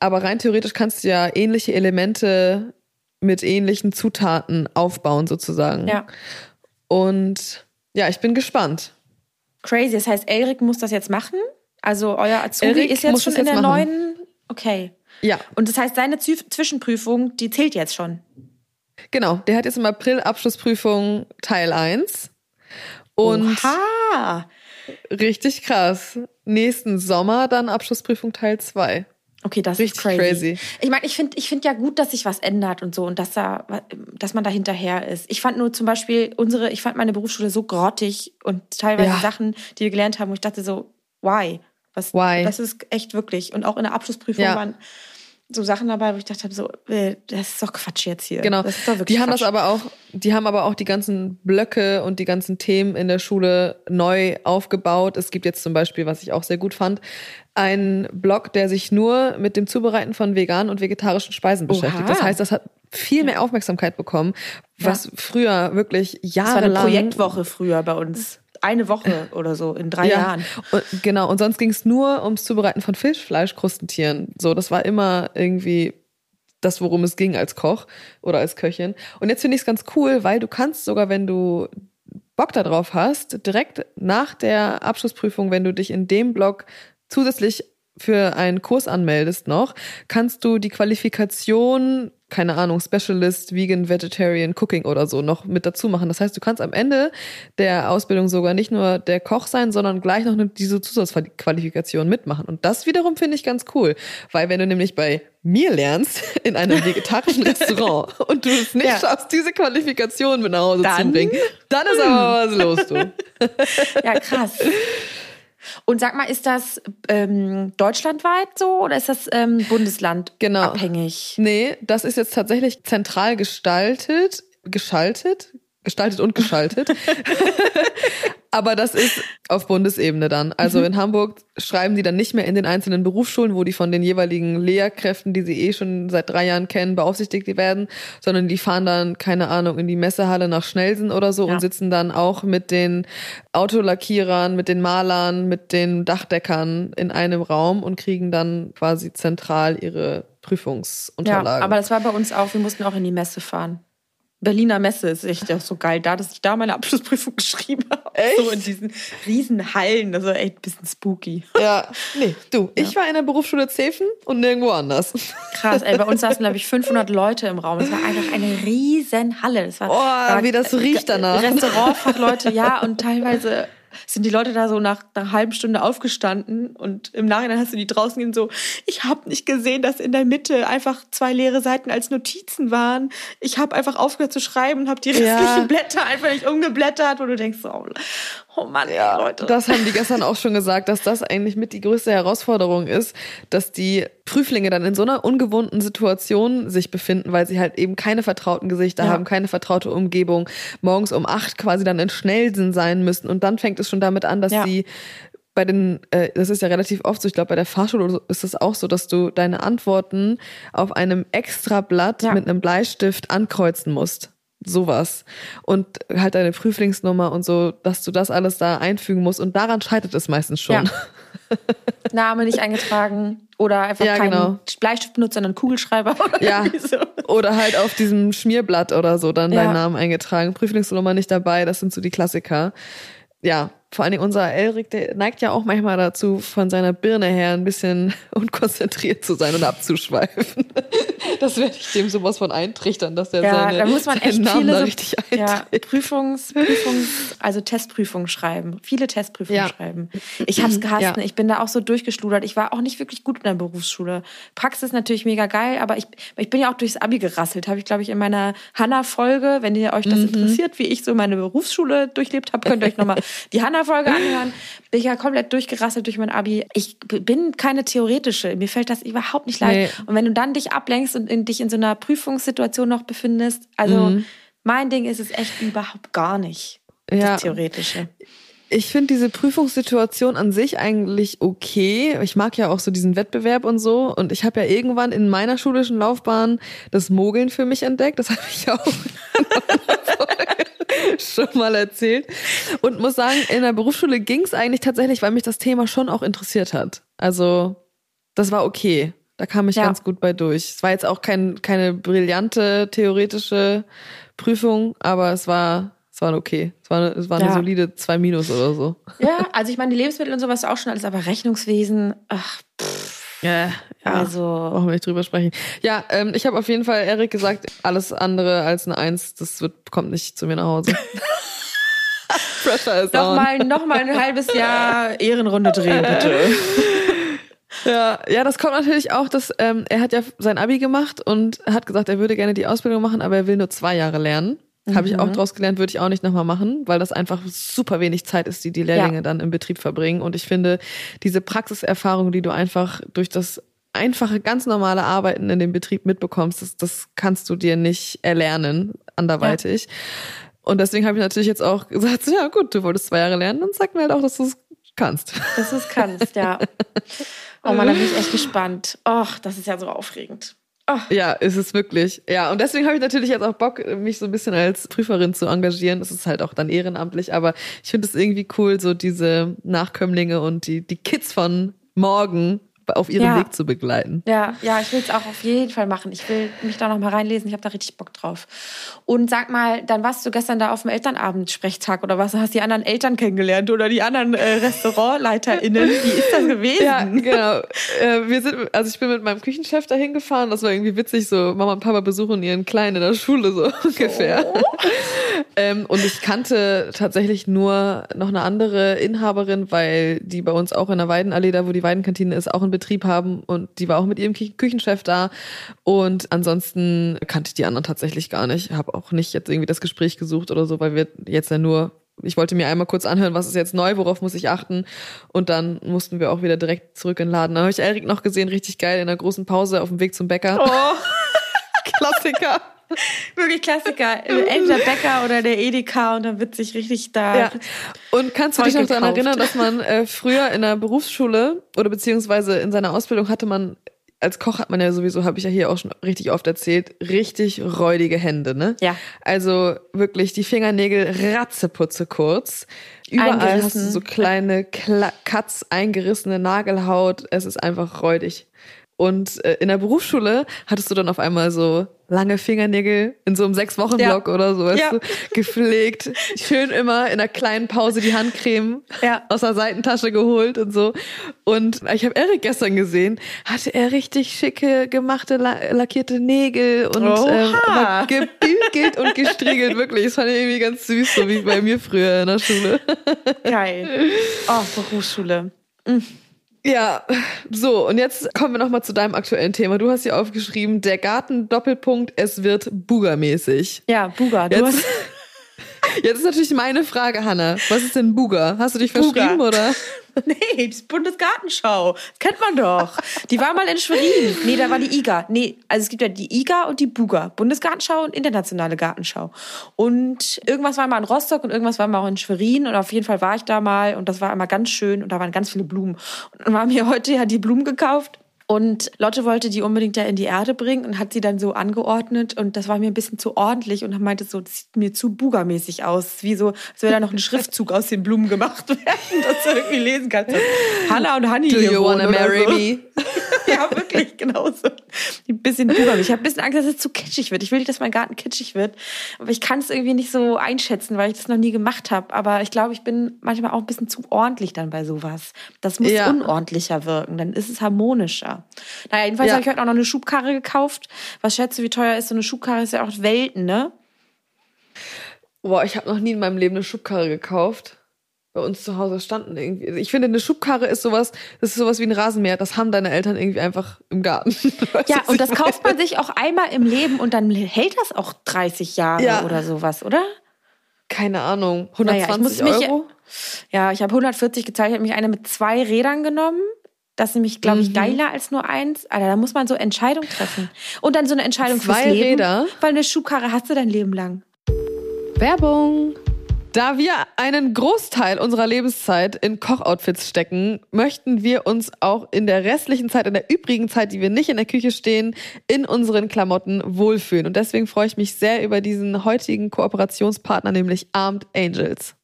Aber rein theoretisch kannst du ja ähnliche Elemente mit ähnlichen Zutaten aufbauen, sozusagen. Ja. Und ja, ich bin gespannt. Crazy. Das heißt, Erik muss das jetzt machen? Also euer Azubi Erik ist jetzt schon in der machen. neuen. Okay. Ja. Und das heißt, seine Zwischenprüfung, die zählt jetzt schon. Genau, der hat jetzt im April Abschlussprüfung Teil 1. Und Oha. richtig krass. Nächsten Sommer dann Abschlussprüfung Teil 2. Okay, das Richtig ist crazy. crazy. Ich meine, ich finde ich find ja gut, dass sich was ändert und so und dass, da, dass man da hinterher ist. Ich fand nur zum Beispiel unsere, ich fand meine Berufsschule so grottig und teilweise ja. Sachen, die wir gelernt haben, wo ich dachte so, why? Was, why? Das ist echt wirklich. Und auch in der Abschlussprüfung ja. waren so Sachen dabei, wo ich dachte so, äh, das ist doch Quatsch jetzt hier. Genau. Das ist doch wirklich die haben Quatsch. das aber auch, die haben aber auch die ganzen Blöcke und die ganzen Themen in der Schule neu aufgebaut. Es gibt jetzt zum Beispiel, was ich auch sehr gut fand, einen Blog, der sich nur mit dem Zubereiten von veganen und vegetarischen Speisen beschäftigt. Oha. Das heißt, das hat viel mehr Aufmerksamkeit bekommen, was ja. früher wirklich jahrelang. Das war eine Projektwoche früher bei uns eine Woche oder so in drei ja. Jahren. Und, genau, und sonst ging es nur ums Zubereiten von Fischfleisch, Krustentieren. So, das war immer irgendwie das, worum es ging als Koch oder als Köchin. Und jetzt finde ich es ganz cool, weil du kannst sogar, wenn du Bock darauf hast, direkt nach der Abschlussprüfung, wenn du dich in dem Blog zusätzlich für einen Kurs anmeldest noch, kannst du die Qualifikation keine Ahnung, Specialist, Vegan, Vegetarian, Cooking oder so noch mit dazu machen. Das heißt, du kannst am Ende der Ausbildung sogar nicht nur der Koch sein, sondern gleich noch diese Zusatzqualifikation mitmachen. Und das wiederum finde ich ganz cool, weil wenn du nämlich bei mir lernst in einem vegetarischen Restaurant und du es nicht ja. schaffst, diese Qualifikation mit nach Hause dann, zu bringen, dann ist aber was los, du. Ja, krass. Und sag mal, ist das ähm, deutschlandweit so oder ist das ähm, Bundesland genau. abhängig? Nee, das ist jetzt tatsächlich zentral gestaltet, geschaltet, gestaltet und geschaltet. Aber das ist auf Bundesebene dann. Also mhm. in Hamburg schreiben die dann nicht mehr in den einzelnen Berufsschulen, wo die von den jeweiligen Lehrkräften, die sie eh schon seit drei Jahren kennen, beaufsichtigt werden, sondern die fahren dann, keine Ahnung, in die Messehalle nach Schnellsen oder so ja. und sitzen dann auch mit den Autolackierern, mit den Malern, mit den Dachdeckern in einem Raum und kriegen dann quasi zentral ihre Prüfungsunterlagen. Ja, aber das war bei uns auch, wir mussten auch in die Messe fahren. Berliner Messe ist echt auch so geil da, dass ich da meine Abschlussprüfung geschrieben habe. Echt? So in diesen riesen Hallen. Das war echt ein bisschen spooky. Ja, nee, du, ja. ich war in der Berufsschule Zefen und nirgendwo anders. Krass, ey, bei uns saßen, glaube ich, 500 Leute im Raum. Es war einfach eine riesen Halle. Das war, oh, war, wie das riecht danach. Restaurantfachleute, ja, und teilweise sind die Leute da so nach, nach einer halben Stunde aufgestanden und im Nachhinein hast du die draußen gehen so, ich habe nicht gesehen, dass in der Mitte einfach zwei leere Seiten als Notizen waren. Ich habe einfach aufgehört zu schreiben und habe die restlichen ja. Blätter einfach nicht umgeblättert, wo du denkst, oh, oh Mann, ja, ey, Leute. Das haben die gestern auch schon gesagt, dass das eigentlich mit die größte Herausforderung ist, dass die Prüflinge dann in so einer ungewohnten Situation sich befinden, weil sie halt eben keine vertrauten Gesichter ja. haben, keine vertraute Umgebung, morgens um acht quasi dann in Schnellsinn sein müssen und dann fängt es schon damit an, dass ja. sie bei den, äh, das ist ja relativ oft so, ich glaube, bei der Fahrschule ist es auch so, dass du deine Antworten auf einem Extrablatt ja. mit einem Bleistift ankreuzen musst sowas. Und halt deine Prüflingsnummer und so, dass du das alles da einfügen musst. Und daran scheitert es meistens schon. Ja. Name nicht eingetragen oder einfach ja, keinen genau. Bleistift benutzt, sondern Kugelschreiber oder ja. so. Oder halt auf diesem Schmierblatt oder so dann ja. deinen Namen eingetragen. Prüflingsnummer nicht dabei, das sind so die Klassiker. Ja, vor allen Dingen unser Elric, der neigt ja auch manchmal dazu, von seiner Birne her ein bisschen unkonzentriert zu sein und abzuschweifen. Das werde ich dem sowas von eintrichtern, dass der ja, seine, da muss man echt Namen viele da richtig ja, Prüfungs, Prüfungs, also Testprüfungen schreiben. Viele Testprüfungen ja. schreiben. Ich habe es gehasst. Ja. Ich bin da auch so durchgeschludert. Ich war auch nicht wirklich gut in der Berufsschule. Praxis natürlich mega geil, aber ich, ich bin ja auch durchs Abi gerasselt. Habe ich, glaube ich, in meiner Hanna-Folge, wenn ihr euch das mhm. interessiert, wie ich so meine Berufsschule durchlebt habe, könnt ihr euch nochmal die Hanna-Folge anhören. Bin ich ja komplett durchgerasselt durch mein Abi. Ich bin keine theoretische. Mir fällt das überhaupt nicht leicht. Nee. Und wenn du dann dich ablenkst und in, dich in so einer Prüfungssituation noch befindest. Also mhm. mein Ding ist es echt überhaupt gar nicht, ja. das Theoretische. Ich finde diese Prüfungssituation an sich eigentlich okay. Ich mag ja auch so diesen Wettbewerb und so. Und ich habe ja irgendwann in meiner schulischen Laufbahn das Mogeln für mich entdeckt. Das habe ich auch schon mal erzählt. Und muss sagen, in der Berufsschule ging es eigentlich tatsächlich, weil mich das Thema schon auch interessiert hat. Also das war okay. Da kam ich ja. ganz gut bei durch. Es war jetzt auch kein, keine brillante theoretische Prüfung, aber es war, es war okay. Es war, es war eine ja. solide 2 Minus oder so. Ja, also ich meine, die Lebensmittel und sowas auch schon alles, aber Rechnungswesen, ach, pff. Ja, ja, also brauchen wir nicht drüber sprechen. Ja, ähm, ich habe auf jeden Fall Erik gesagt, alles andere als eine Eins, das wird, kommt nicht zu mir nach Hause. Pressure ist noch mal, noch mal ein halbes Jahr Ehrenrunde drehen, bitte. Ja, ja, das kommt natürlich auch, dass ähm, er hat ja sein Abi gemacht und hat gesagt, er würde gerne die Ausbildung machen, aber er will nur zwei Jahre lernen. Mhm. Habe ich auch mhm. draus gelernt, würde ich auch nicht nochmal machen, weil das einfach super wenig Zeit ist, die die Lehrlinge ja. dann im Betrieb verbringen. Und ich finde, diese Praxiserfahrung, die du einfach durch das einfache, ganz normale Arbeiten in dem Betrieb mitbekommst, das, das kannst du dir nicht erlernen, anderweitig. Ja. Und deswegen habe ich natürlich jetzt auch gesagt, ja gut, du wolltest zwei Jahre lernen, dann sag mir halt auch, dass du es kannst. Dass du es kannst, ja. Oh man, da bin ich echt gespannt. Och, das ist ja so aufregend. Oh. Ja, ist es wirklich. Ja, und deswegen habe ich natürlich jetzt auch Bock, mich so ein bisschen als Prüferin zu engagieren. Das ist halt auch dann ehrenamtlich, aber ich finde es irgendwie cool, so diese Nachkömmlinge und die, die Kids von morgen auf ihrem ja. Weg zu begleiten. Ja, ja, ich will es auch auf jeden Fall machen. Ich will mich da noch mal reinlesen. Ich habe da richtig Bock drauf. Und sag mal, dann warst du gestern da auf dem Elternabend-Sprechtag oder was? Hast die anderen Eltern kennengelernt oder die anderen äh, RestaurantleiterInnen? Wie ist das gewesen? Ja, genau. Äh, wir sind, also ich bin mit meinem Küchenchef dahin gefahren. Das war irgendwie witzig. So Mama und Papa besuchen ihren Kleinen in der Schule so ungefähr. Oh. ähm, und ich kannte tatsächlich nur noch eine andere Inhaberin, weil die bei uns auch in der Weidenallee, da wo die Weidenkantine ist, auch ein Betrieb haben und die war auch mit ihrem Küchenchef da. Und ansonsten kannte ich die anderen tatsächlich gar nicht. Habe auch nicht jetzt irgendwie das Gespräch gesucht oder so, weil wir jetzt ja nur ich wollte mir einmal kurz anhören, was ist jetzt neu, worauf muss ich achten. Und dann mussten wir auch wieder direkt zurück in den Laden. Da habe ich Erik noch gesehen, richtig geil, in einer großen Pause auf dem Weg zum Bäcker. Oh. Klassiker. Wirklich Klassiker. Entweder Bäcker oder der Edeka und dann wird sich richtig da. Ja. Und kannst du dich noch daran erinnern, dass man äh, früher in der Berufsschule oder beziehungsweise in seiner Ausbildung hatte man als Koch hat man ja sowieso, habe ich ja hier auch schon richtig oft erzählt, richtig räudige Hände, ne? Ja. Also wirklich die Fingernägel ratzeputze kurz. Überall hast du so kleine Kla Cuts, eingerissene Nagelhaut. Es ist einfach räudig. Und äh, in der Berufsschule hattest du dann auf einmal so lange Fingernägel in so einem Sechs-Wochen-Block ja. oder so, weißt ja. du, gepflegt. Schön immer in einer kleinen Pause die Handcreme ja. aus der Seitentasche geholt und so. Und ich habe Erik gestern gesehen, hatte er richtig schicke, gemachte, lackierte Nägel und äh, gebügelt und gestriegelt, wirklich. Das fand ich irgendwie ganz süß, so wie bei mir früher in der Schule. Geil. Oh, Berufsschule. Mhm. Ja, so, und jetzt kommen wir nochmal zu deinem aktuellen Thema. Du hast hier aufgeschrieben, der Garten Doppelpunkt, es wird Buga-mäßig. Ja, Buga. Du jetzt, hast jetzt ist natürlich meine Frage, Hanna. Was ist denn Buga? Hast du dich verschrieben Buga. oder? Nee, das Bundesgartenschau. Das kennt man doch. Die war mal in Schwerin. Nee, da war die IGA. Nee, also es gibt ja die IGA und die BUGA. Bundesgartenschau und internationale Gartenschau. Und irgendwas war mal in Rostock und irgendwas war mal auch in Schwerin. Und auf jeden Fall war ich da mal und das war immer ganz schön und da waren ganz viele Blumen. Und dann haben wir heute ja die Blumen gekauft und Lotte wollte die unbedingt ja in die Erde bringen und hat sie dann so angeordnet und das war mir ein bisschen zu ordentlich und meinte so, das sieht mir zu bugermäßig aus, wie so, als wäre da noch ein Schriftzug aus den Blumen gemacht werden, dass du irgendwie lesen kannst. Hanna und Honey Do you wanna marry so. me? ja, wirklich, genauso. Ein bisschen bugermäßig. Ich habe ein bisschen Angst, dass es zu kitschig wird. Ich will nicht, dass mein Garten kitschig wird, aber ich kann es irgendwie nicht so einschätzen, weil ich das noch nie gemacht habe. Aber ich glaube, ich bin manchmal auch ein bisschen zu ordentlich dann bei sowas. Das muss ja. unordentlicher wirken, dann ist es harmonischer. Naja, jedenfalls ja. habe ich heute auch noch eine Schubkarre gekauft. Was schätzt du, wie teuer ist so eine Schubkarre? Ist ja auch Welten, ne? Boah, ich habe noch nie in meinem Leben eine Schubkarre gekauft. Bei uns zu Hause standen irgendwie. Ich finde, eine Schubkarre ist sowas, das ist sowas wie ein Rasenmäher. Das haben deine Eltern irgendwie einfach im Garten. ja, und das kauft man sich auch einmal im Leben und dann hält das auch 30 Jahre ja. oder sowas, oder? Keine Ahnung. 120 naja, Euro? Mich, ja, ich habe 140 gezahlt. Ich habe mich eine mit zwei Rädern genommen. Das ist nämlich, glaube ich, mhm. geiler als nur eins. Alter, da muss man so Entscheidungen treffen. Und dann so eine Entscheidung Zwei fürs Leben. Räder. Weil eine Schuhkarre hast du dein Leben lang. Werbung. Da wir einen Großteil unserer Lebenszeit in Kochoutfits stecken, möchten wir uns auch in der restlichen Zeit, in der übrigen Zeit, die wir nicht in der Küche stehen, in unseren Klamotten wohlfühlen. Und deswegen freue ich mich sehr über diesen heutigen Kooperationspartner, nämlich Armed Angels.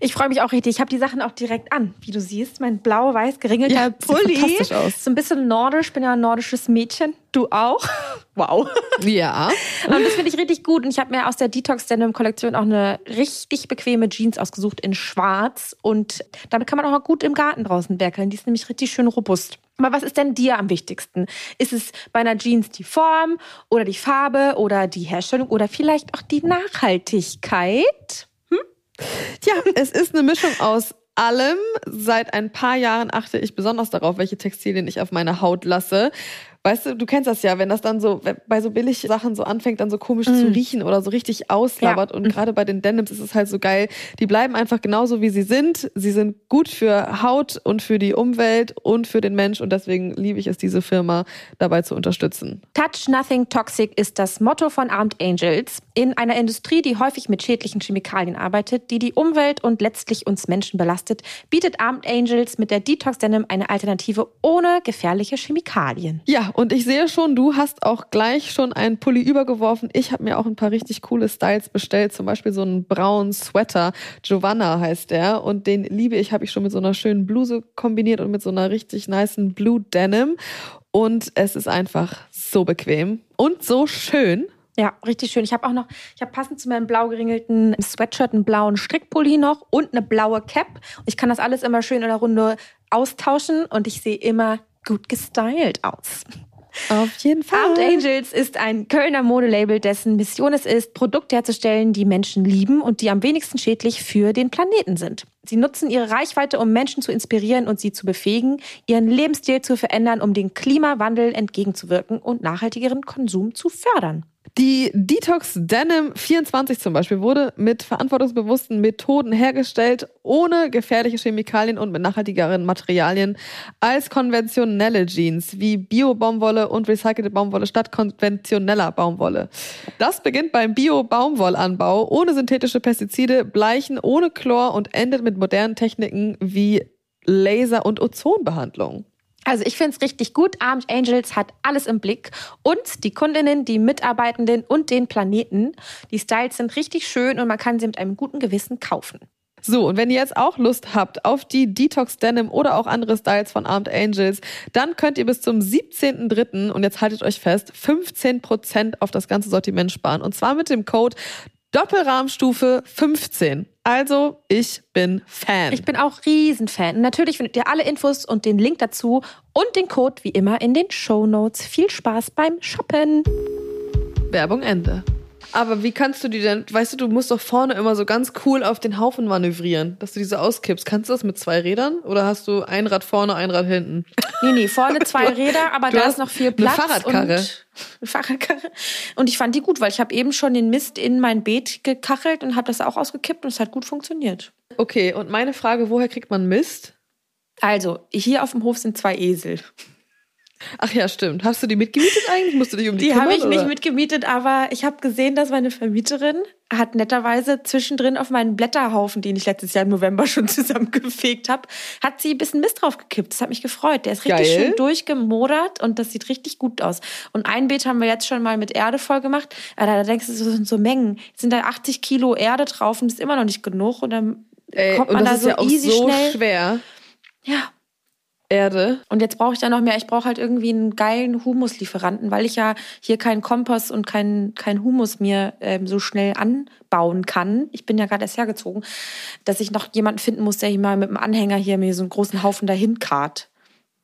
Ich freue mich auch richtig. Ich habe die Sachen auch direkt an, wie du siehst. Mein blau-weiß geringelter ja, Pulli. Sieht aus. So ein bisschen nordisch. Ich bin ja ein nordisches Mädchen. Du auch. Wow. Ja. Und das finde ich richtig gut. Und ich habe mir aus der Detox Denim Kollektion auch eine richtig bequeme Jeans ausgesucht in Schwarz. Und damit kann man auch gut im Garten draußen werkeln. Die ist nämlich richtig schön robust. Aber was ist denn dir am wichtigsten? Ist es bei einer Jeans die Form oder die Farbe oder die Herstellung oder vielleicht auch die Nachhaltigkeit? Tja, es ist eine Mischung aus allem. Seit ein paar Jahren achte ich besonders darauf, welche Textilien ich auf meine Haut lasse. Weißt du, du kennst das ja, wenn das dann so bei so billig Sachen so anfängt, dann so komisch mm. zu riechen oder so richtig auslabert. Ja. Und gerade bei den Denims ist es halt so geil. Die bleiben einfach genauso, wie sie sind. Sie sind gut für Haut und für die Umwelt und für den Mensch. Und deswegen liebe ich es, diese Firma dabei zu unterstützen. Touch Nothing Toxic ist das Motto von Armed Angels. In einer Industrie, die häufig mit schädlichen Chemikalien arbeitet, die die Umwelt und letztlich uns Menschen belastet, bietet Armed Angels mit der Detox Denim eine Alternative ohne gefährliche Chemikalien. Ja, und ich sehe schon, du hast auch gleich schon einen Pulli übergeworfen. Ich habe mir auch ein paar richtig coole Styles bestellt, zum Beispiel so einen braunen Sweater. Giovanna heißt der und den liebe ich, habe ich schon mit so einer schönen Bluse kombiniert und mit so einer richtig niceen Blue Denim. Und es ist einfach so bequem und so schön. Ja, richtig schön. Ich habe auch noch, ich habe passend zu meinem blau geringelten Sweatshirt einen blauen Strickpulli noch und eine blaue Cap. Ich kann das alles immer schön in der Runde austauschen und ich sehe immer gut gestylt aus. Auf jeden Fall. Armed Angels ist ein Kölner Modelabel, dessen Mission es ist, Produkte herzustellen, die Menschen lieben und die am wenigsten schädlich für den Planeten sind. Sie nutzen ihre Reichweite, um Menschen zu inspirieren und sie zu befähigen, ihren Lebensstil zu verändern, um dem Klimawandel entgegenzuwirken und nachhaltigeren Konsum zu fördern. Die Detox Denim 24 zum Beispiel wurde mit verantwortungsbewussten Methoden hergestellt, ohne gefährliche Chemikalien und mit nachhaltigeren Materialien als konventionelle Jeans wie Bio-Baumwolle und recycelte Baumwolle statt konventioneller Baumwolle. Das beginnt beim Bio-Baumwollanbau ohne synthetische Pestizide, Bleichen, ohne Chlor und endet mit modernen Techniken wie Laser- und Ozonbehandlung. Also ich finde es richtig gut. Armed Angels hat alles im Blick. Und die Kundinnen, die Mitarbeitenden und den Planeten. Die Styles sind richtig schön und man kann sie mit einem guten Gewissen kaufen. So, und wenn ihr jetzt auch Lust habt auf die Detox Denim oder auch andere Styles von Armed Angels, dann könnt ihr bis zum 17.03. und jetzt haltet euch fest, 15% auf das ganze Sortiment sparen. Und zwar mit dem Code Doppelrahmstufe 15. Also, ich bin Fan. Ich bin auch Riesenfan. Natürlich findet ihr alle Infos und den Link dazu und den Code wie immer in den Show Notes. Viel Spaß beim Shoppen. Werbung Ende. Aber wie kannst du die denn, weißt du, du musst doch vorne immer so ganz cool auf den Haufen manövrieren, dass du diese auskippst. Kannst du das mit zwei Rädern oder hast du ein Rad vorne, ein Rad hinten? Nee, nee, vorne zwei Räder, aber da ist noch viel Platz. Eine Fahrradkarre. Und eine Fahrradkarre. Und ich fand die gut, weil ich habe eben schon den Mist in mein Beet gekachelt und habe das auch ausgekippt und es hat gut funktioniert. Okay, und meine Frage, woher kriegt man Mist? Also, hier auf dem Hof sind zwei Esel. Ach ja, stimmt. Hast du die mitgemietet eigentlich? Musst du dich um die, die kümmern? Die habe ich oder? nicht mitgemietet, aber ich habe gesehen, dass meine Vermieterin hat netterweise zwischendrin auf meinen Blätterhaufen, den ich letztes Jahr im November schon zusammengefegt habe, hat sie ein bisschen Mist draufgekippt. Das hat mich gefreut. Der ist richtig Geil. schön durchgemodert und das sieht richtig gut aus. Und ein Beet haben wir jetzt schon mal mit Erde voll gemacht. Aber da denkst du, das sind so Mengen. Jetzt sind da 80 Kilo Erde drauf und das ist immer noch nicht genug. Und dann Ey, kommt man da ist so ja easy so schnell. schwer. Ja, Erde. und jetzt brauche ich da noch mehr. Ich brauche halt irgendwie einen geilen Humuslieferanten, weil ich ja hier keinen Kompost und keinen kein Humus mir ähm, so schnell anbauen kann. Ich bin ja gerade erst hergezogen, dass ich noch jemanden finden muss, der hier mal mit dem Anhänger hier mir so einen großen Haufen dahin karrt.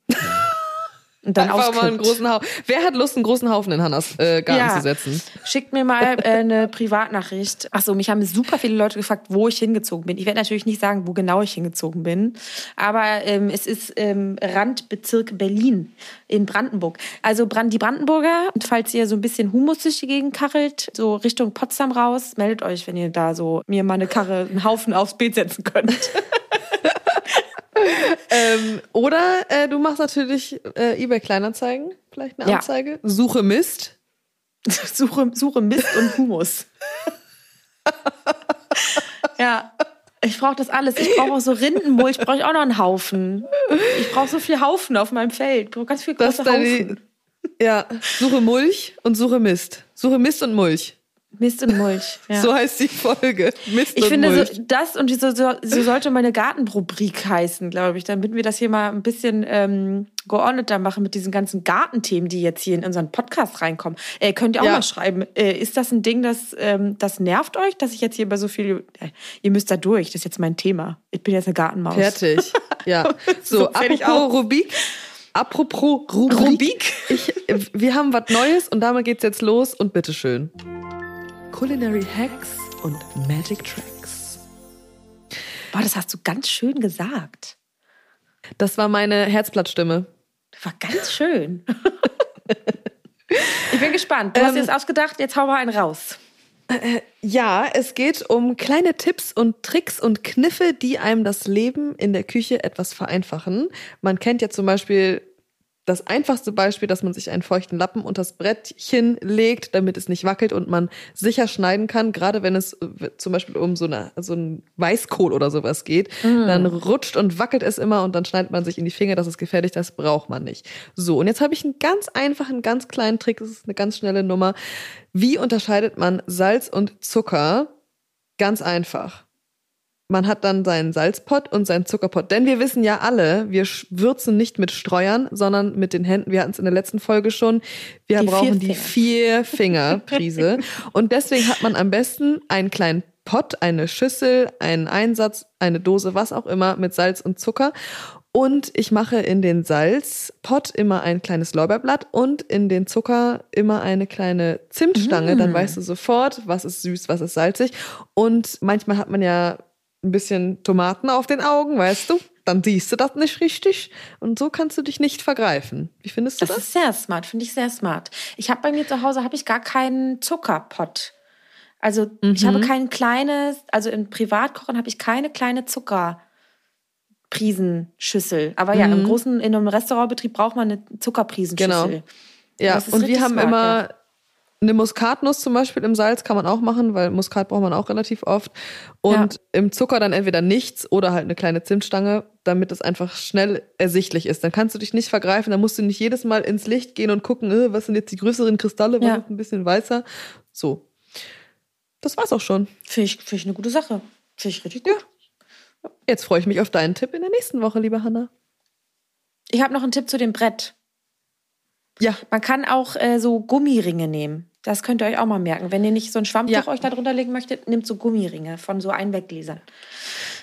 Und dann Einfach mal einen großen Haufen. Wer hat Lust, einen großen Haufen in Hannas äh, Garten Ja. zu setzen? Schickt mir mal äh, eine Privatnachricht. Achso, mich haben super viele Leute gefragt, wo ich hingezogen bin. Ich werde natürlich nicht sagen, wo genau ich hingezogen bin. Aber ähm, es ist ähm, Randbezirk Berlin in Brandenburg. Also Brand, die Brandenburger, und falls ihr so ein bisschen Humus durch die Gegend kachelt, so Richtung Potsdam raus, meldet euch, wenn ihr da so mir mal eine Karre, einen Haufen aufs Beet setzen könnt. Ähm, oder äh, du machst natürlich äh, eBay Kleinanzeigen, vielleicht eine Ja. Anzeige. Suche Mist. suche, suche Mist und Humus. ja. Ich brauche das alles. Ich brauche auch so Rindenmulch. Brauche ich auch noch einen Haufen. Ich brauche so viel Haufen auf meinem Feld. Ich brauche ganz viel große Haufen. ja, suche Mulch und suche Mist. Suche Mist und Mulch. Mist und Mulch. Ja. So heißt die Folge. Mist ich und finde, Mulch. so, das und so, so, so sollte meine Gartenrubrik heißen, glaube ich. Damit wir das hier mal ein bisschen ähm, geordneter machen mit diesen ganzen Gartenthemen, die jetzt hier in unseren Podcast reinkommen. Äh, könnt ihr auch Ja. mal schreiben, äh, ist das ein Ding, das, ähm, das nervt euch, dass ich jetzt hier über so viel. Äh, ihr müsst da durch, das ist jetzt mein Thema. Ich bin jetzt eine Gartenmaus. Fertig. Ja. So, So, apropos aus. Rubik. Apropos Rubrik. Rubik? Ich, wir haben was Neues und damit geht's jetzt los und bitteschön. Culinary Hacks und Magic Tracks. Boah, das hast du ganz schön gesagt. Das war meine Herzblattstimme. Das war ganz schön. ich bin gespannt. Du hast Ähm, dir das ausgedacht, jetzt hau mal einen raus. Ja, es geht um kleine Tipps und Tricks und Kniffe, die einem das Leben in der Küche etwas vereinfachen. Man kennt ja zum Beispiel das einfachste Beispiel, dass man sich einen feuchten Lappen unter das Brettchen legt, damit es nicht wackelt und man sicher schneiden kann. Gerade wenn es äh, zum Beispiel um so, eine, so einen Weißkohl oder sowas geht, dann rutscht und wackelt es immer und dann schneidet man sich in die Finger. Das ist gefährlich, das braucht man nicht. So, und jetzt habe ich einen ganz einfachen, ganz kleinen Trick. Das ist eine ganz schnelle Nummer. Wie unterscheidet man Salz und Zucker? Ganz einfach. Man hat dann seinen Salzpott und seinen Zuckerpott. Denn wir wissen ja alle, wir würzen nicht mit Streuern, sondern mit den Händen. Wir hatten es in der letzten Folge schon. Wir Die brauchen vier die Finger. Vier-Finger-Prise. und deswegen hat man am besten einen kleinen Pott, eine Schüssel, einen Einsatz, eine Dose, was auch immer, mit Salz und Zucker. Und ich mache in den Salzpott immer ein kleines Lorbeerblatt und in den Zucker immer eine kleine Zimtstange. Dann weißt du sofort, was ist süß, was ist salzig. Und manchmal hat man ja ein bisschen Tomaten auf den Augen, weißt du? dann siehst du das nicht richtig und so kannst du dich nicht vergreifen. Wie findest du das? Das ist sehr smart, finde ich sehr smart. Ich habe bei mir zu Hause habe ich gar keinen Zuckerpott. Also mhm. ich habe mhm. kein kleines, also im Privatkochen habe ich keine kleine Zuckerprisenschüssel. Aber ja, mhm. im großen, in einem Restaurantbetrieb braucht man eine Zuckerprisenschüssel. Genau. Ja, und wir haben smart, immer ja. Eine Muskatnuss zum Beispiel im Salz kann man auch machen, weil Muskat braucht man auch relativ oft. Und ja. im Zucker dann entweder nichts oder halt eine kleine Zimtstange, damit es einfach schnell ersichtlich ist. Dann kannst du dich nicht vergreifen, dann musst du nicht jedes Mal ins Licht gehen und gucken, äh, was sind jetzt die größeren Kristalle, was ja. ist ein bisschen weißer. So. Das war's auch schon. Finde ich, find ich eine gute Sache. Finde ich richtig gut. Ja. Jetzt freue ich mich auf deinen Tipp in der nächsten Woche, liebe Hanna. Ich habe noch einen Tipp zu dem Brett. Ja. Man kann auch äh, so Gummiringe nehmen. Das könnt ihr euch auch mal merken. Wenn ihr nicht so ein Schwammtuch ja. euch da drunter legen möchtet, nehmt so Gummiringe von so Einweggläsern.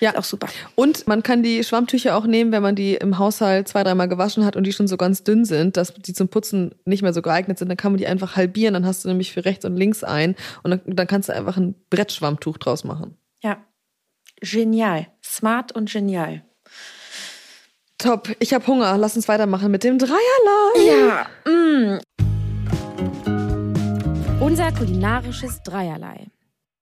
Ja, ist auch super. Und man kann die Schwammtücher auch nehmen, wenn man die im Haushalt zwei, dreimal gewaschen hat und die schon so ganz dünn sind, dass die zum Putzen nicht mehr so geeignet sind. Dann kann man die einfach halbieren. Dann hast du nämlich für rechts und links ein und dann, dann kannst du einfach ein Brettschwammtuch draus machen. Ja. Genial. Smart und genial. Top. Ich habe Hunger. Lass uns weitermachen mit dem Dreierlei. Ja. Mm. Unser kulinarisches Dreierlei.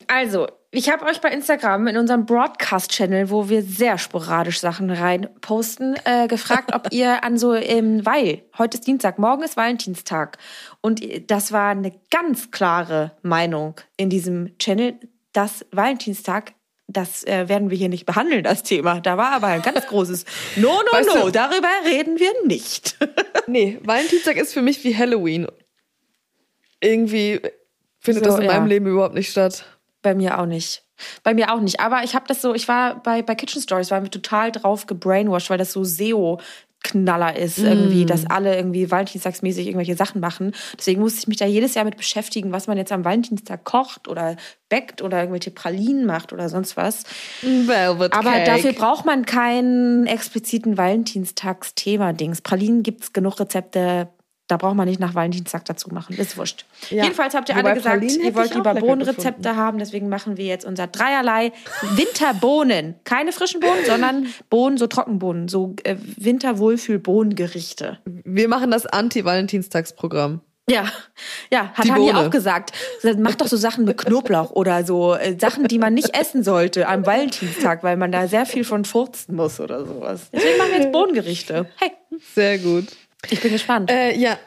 Also, ich habe euch bei Instagram in unserem Broadcast-Channel, wo wir sehr sporadisch Sachen rein posten, äh, gefragt, ob ihr an so, ähm, weil heute ist Dienstag, morgen ist Valentinstag. Und das war eine ganz klare Meinung in diesem Channel, dass Valentinstag das äh, werden wir hier nicht behandeln, das Thema. Da war aber ein ganz großes No, no, weißt no, du, darüber reden wir nicht. nee, Valentinstag ist für mich wie Halloween. Irgendwie findet so, das in ja. meinem Leben überhaupt nicht statt. Bei mir auch nicht. Bei mir auch nicht. Aber ich habe das so, ich war bei, bei Kitchen Stories, war mir total drauf gebrainwashed, weil das so SEO Knaller ist, mm. irgendwie, dass alle irgendwie valentinstagsmäßig irgendwelche Sachen machen. Deswegen musste ich mich da jedes Jahr mit beschäftigen, was man jetzt am Valentinstag kocht oder backt oder irgendwelche Pralinen macht oder sonst was. Velvet Aber Cake. dafür braucht man keinen expliziten Valentinstagsthema-Dings. Pralinen gibt es genug Rezepte da braucht man nicht nach Valentinstag dazu machen. Ist wurscht. Ja. Jedenfalls habt ihr Wobei alle gesagt, ihr wollt lieber Bohnenrezepte haben. Deswegen machen wir jetzt unser Dreierlei Winterbohnen. Keine frischen Bohnen, sondern Bohnen, so Trockenbohnen. So äh, Winterwohlfühl-Bohnengerichte. Wir machen das Anti-Valentinstagsprogramm. Ja, ja, hat Hani auch gesagt. Macht doch so Sachen mit Knoblauch oder so äh, Sachen, die man nicht essen sollte am Valentinstag, weil man da sehr viel von furzen muss oder sowas. Deswegen machen wir jetzt Bohnengerichte. Hey. Sehr gut. Ich bin gespannt. Äh, ja,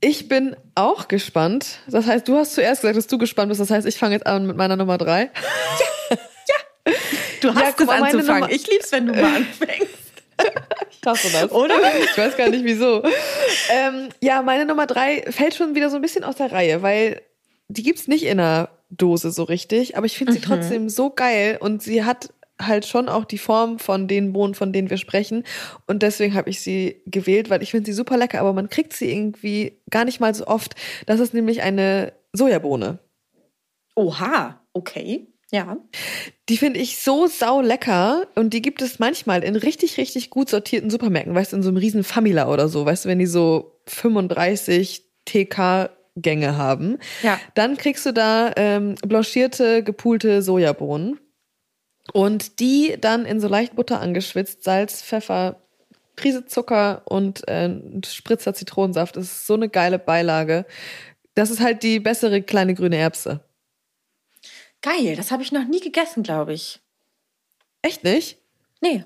ich bin auch gespannt. Das heißt, du hast zuerst gesagt, dass du gespannt bist. Das heißt, ich fange jetzt an mit meiner Nummer drei. Ja, ja. Du hast ja, es anzufangen. Nummer ich lieb's, wenn du mal anfängst. ich hasse das. Oder? Ich weiß gar nicht wieso. ähm, ja, meine Nummer drei fällt schon wieder so ein bisschen aus der Reihe, weil die gibt's nicht in einer Dose so richtig, aber ich finde sie mhm. trotzdem so geil und sie hat halt schon auch die Form von den Bohnen, von denen wir sprechen. Und deswegen habe ich sie gewählt, weil ich finde sie super lecker, aber man kriegt sie irgendwie gar nicht mal so oft. Das ist nämlich eine Sojabohne. Oha, okay. Ja. Die finde ich so sau lecker und die gibt es manchmal in richtig, richtig gut sortierten Supermärkten, weißt du, in so einem riesen Famila oder so, weißt du, wenn die so 35 TK Gänge haben. Ja. Dann kriegst du da ähm, blanchierte, gepulte Sojabohnen. Und die dann in so leicht Butter angeschwitzt, Salz, Pfeffer, Prise Zucker und äh, ein Spritzer Zitronensaft. Das ist so eine geile Beilage. Das ist halt die bessere kleine grüne Erbse. Geil, das habe ich noch nie gegessen, glaube ich. Echt nicht? Nee.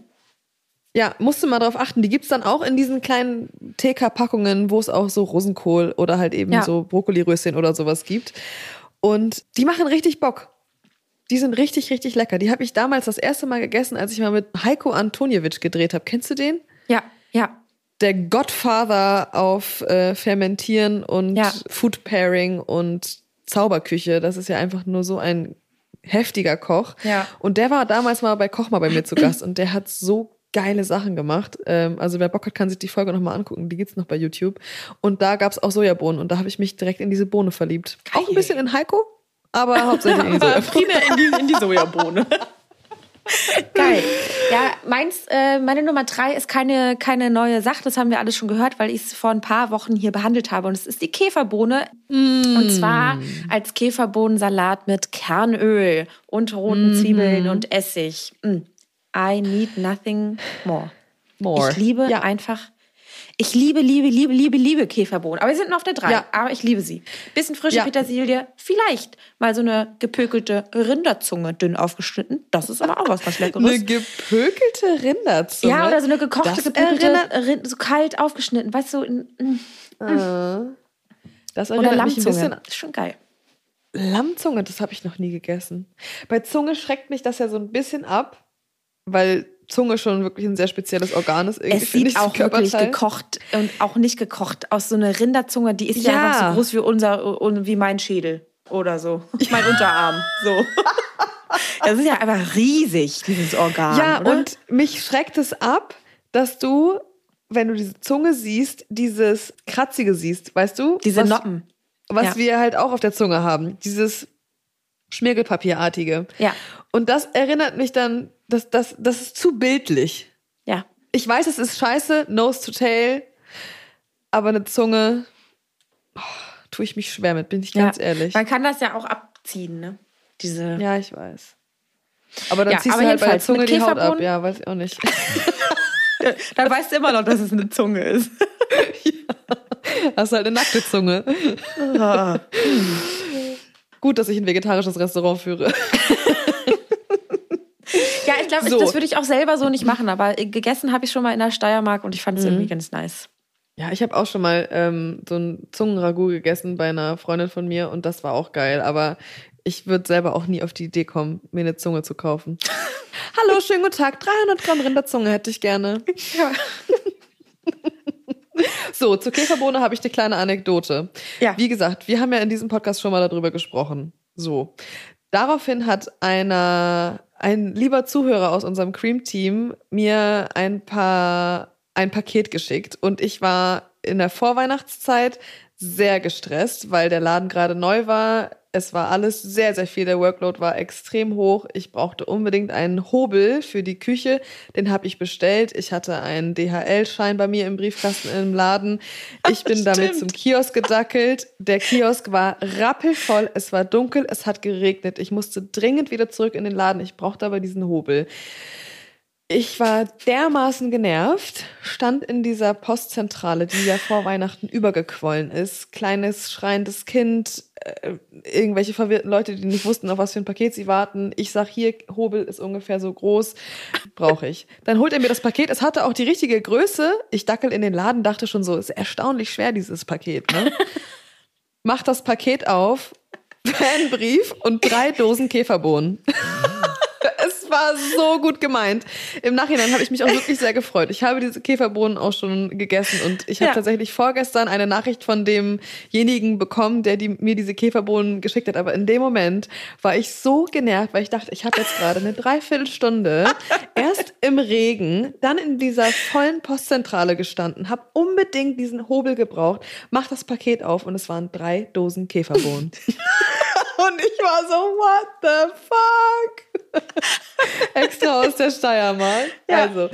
Ja, musst du mal drauf achten. Die gibt's dann auch in diesen kleinen TK-Packungen, wo es auch so Rosenkohl oder halt eben ja. so Brokkoliröschen oder sowas gibt. Und die machen richtig Bock. Die sind richtig, richtig lecker. Die habe ich damals das erste Mal gegessen, als ich mal mit Heiko Antoniewicz gedreht habe. Kennst du den? Ja, ja. Der Godfather auf äh, Fermentieren und ja. Food Pairing und Zauberküche. Das ist ja einfach nur so ein heftiger Koch. Ja. Und der war damals mal bei Koch mal bei mir zu Gast und der hat so geile Sachen gemacht. Ähm, also wer Bock hat, kann sich die Folge nochmal angucken. Die gibt's noch bei YouTube. Und da gab's auch Sojabohnen und da habe ich mich direkt in diese Bohne verliebt. Geil. Auch ein bisschen in Heiko, aber hauptsächlich in die Sojabohne. in die, in die Sojabohne. Geil. Ja, meins, äh, meine Nummer drei ist keine, keine neue Sache. Das haben wir alles schon gehört, weil ich es vor ein paar Wochen hier behandelt habe. Und es ist die Käferbohne. Mm. Und zwar als Käferbohnensalat mit Kernöl und roten mm. Zwiebeln und Essig. Mm. I need nothing more. more. Ich liebe ja. einfach ich liebe, liebe, liebe, liebe, liebe Käferbohnen. Aber wir sind nur auf der 3. Ja. Aber ich liebe sie. Bisschen frische ja. Petersilie. Vielleicht mal so eine gepökelte Rinderzunge dünn aufgeschnitten. Das ist aber auch was ganz Leckeres. Eine gepökelte Rinderzunge? Ja, oder so eine gekochte, das gepökelte, so kalt aufgeschnitten. Weißt du, in, in, uh, das oder Lammzunge. Das ist schon geil. Lammzunge, das habe ich noch nie gegessen. Bei Zunge schreckt mich das ja so ein bisschen ab, weil Zunge schon wirklich ein sehr spezielles Organ ist. Irgendwie es sieht auch wirklich gekocht und auch nicht gekocht aus so einer Rinderzunge, die ist ja, ja einfach so groß wie unser, wie mein Schädel oder so. Ja. Mein Unterarm, so. Das ist ja einfach riesig, dieses Organ. Ja, oder? und mich schreckt es ab, dass du, wenn du diese Zunge siehst, dieses Kratzige siehst, weißt du? Diese was, Noppen. Was ja. wir halt auch auf der Zunge haben. Dieses Schmirgelpapierartige. Ja. Und das erinnert mich dann das, das, das ist zu bildlich. Ja. Ich weiß, es ist scheiße, nose to tail, aber eine Zunge oh, tue ich mich schwer mit, bin ich ganz ja. ehrlich. Man kann das ja auch abziehen, ne? Diese. Ja, ich weiß. Aber dann ja, ziehst du halt bei der Zunge die Haut ab, ja, weiß ich auch nicht. dann weißt du immer noch, dass es eine Zunge ist. ja. Hast halt eine nackte Zunge. Gut, dass ich ein vegetarisches Restaurant führe. Ja, ich glaube, so. das würde ich auch selber so nicht machen, aber gegessen habe ich schon mal in der Steiermark und ich fand es mhm. irgendwie ganz nice. Ja, ich habe auch schon mal ähm, so ein Zungenragout gegessen bei einer Freundin von mir und das war auch geil, aber ich würde selber auch nie auf die Idee kommen, mir eine Zunge zu kaufen. Hallo, schönen guten Tag. 300 Gramm Rinderzunge hätte ich gerne. Ja. So, zur Käferbohne habe ich eine kleine Anekdote. Ja. Wie gesagt, wir haben ja in diesem Podcast schon mal darüber gesprochen. So. Daraufhin hat einer ein lieber Zuhörer aus unserem Cream-Team mir ein paar ein Paket geschickt und ich war in der Vorweihnachtszeit sehr gestresst, weil der Laden gerade neu war. Es war alles sehr, sehr viel. Der Workload war extrem hoch. Ich brauchte unbedingt einen Hobel für die Küche. Den habe ich bestellt. Ich hatte einen DHL-Schein bei mir im Briefkasten im Laden. Ich bin damit zum Kiosk gedackelt. Der Kiosk war rappelvoll. Es war dunkel. Es hat geregnet. Ich musste dringend wieder zurück in den Laden. Ich brauchte aber diesen Hobel. Ich war dermaßen genervt, stand in dieser Postzentrale, die ja vor Weihnachten übergequollen ist. Kleines schreiendes Kind, äh, irgendwelche verwirrten Leute, die nicht wussten, auf was für ein Paket sie warten. Ich sag hier, Hobel ist ungefähr so groß, brauche ich. Dann holt er mir das Paket. Es hatte auch die richtige Größe. Ich dackel in den Laden, dachte schon so, ist erstaunlich schwer dieses Paket. Ne? Mach das Paket auf, Fanbrief und drei Dosen Käferbohnen. War so gut gemeint. Im Nachhinein habe ich mich auch wirklich sehr gefreut. Ich habe diese Käferbohnen auch schon gegessen und ich habe ja. tatsächlich vorgestern eine Nachricht von demjenigen bekommen, der die, mir diese Käferbohnen geschickt hat. Aber in dem Moment war ich so genervt, weil ich dachte, ich habe jetzt gerade eine Dreiviertelstunde erst im Regen, dann in dieser vollen Postzentrale gestanden, habe unbedingt diesen Hobel gebraucht, mach das Paket auf und es waren drei Dosen Käferbohnen. und ich war so, what the fuck? Extra aus der Steiermark. Ja. Also,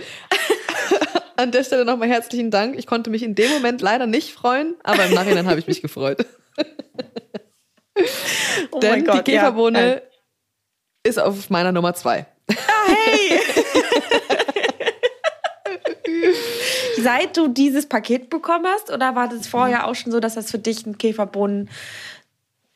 an der Stelle nochmal herzlichen Dank. Ich konnte mich in dem Moment leider nicht freuen, aber im Nachhinein habe ich mich gefreut. oh Denn Gott, die Käferbohne ja. ist auf meiner Nummer zwei. Ah, hey! Seit du dieses Paket bekommen hast, oder war das vorher auch schon so, dass das für dich ein Käferbohnen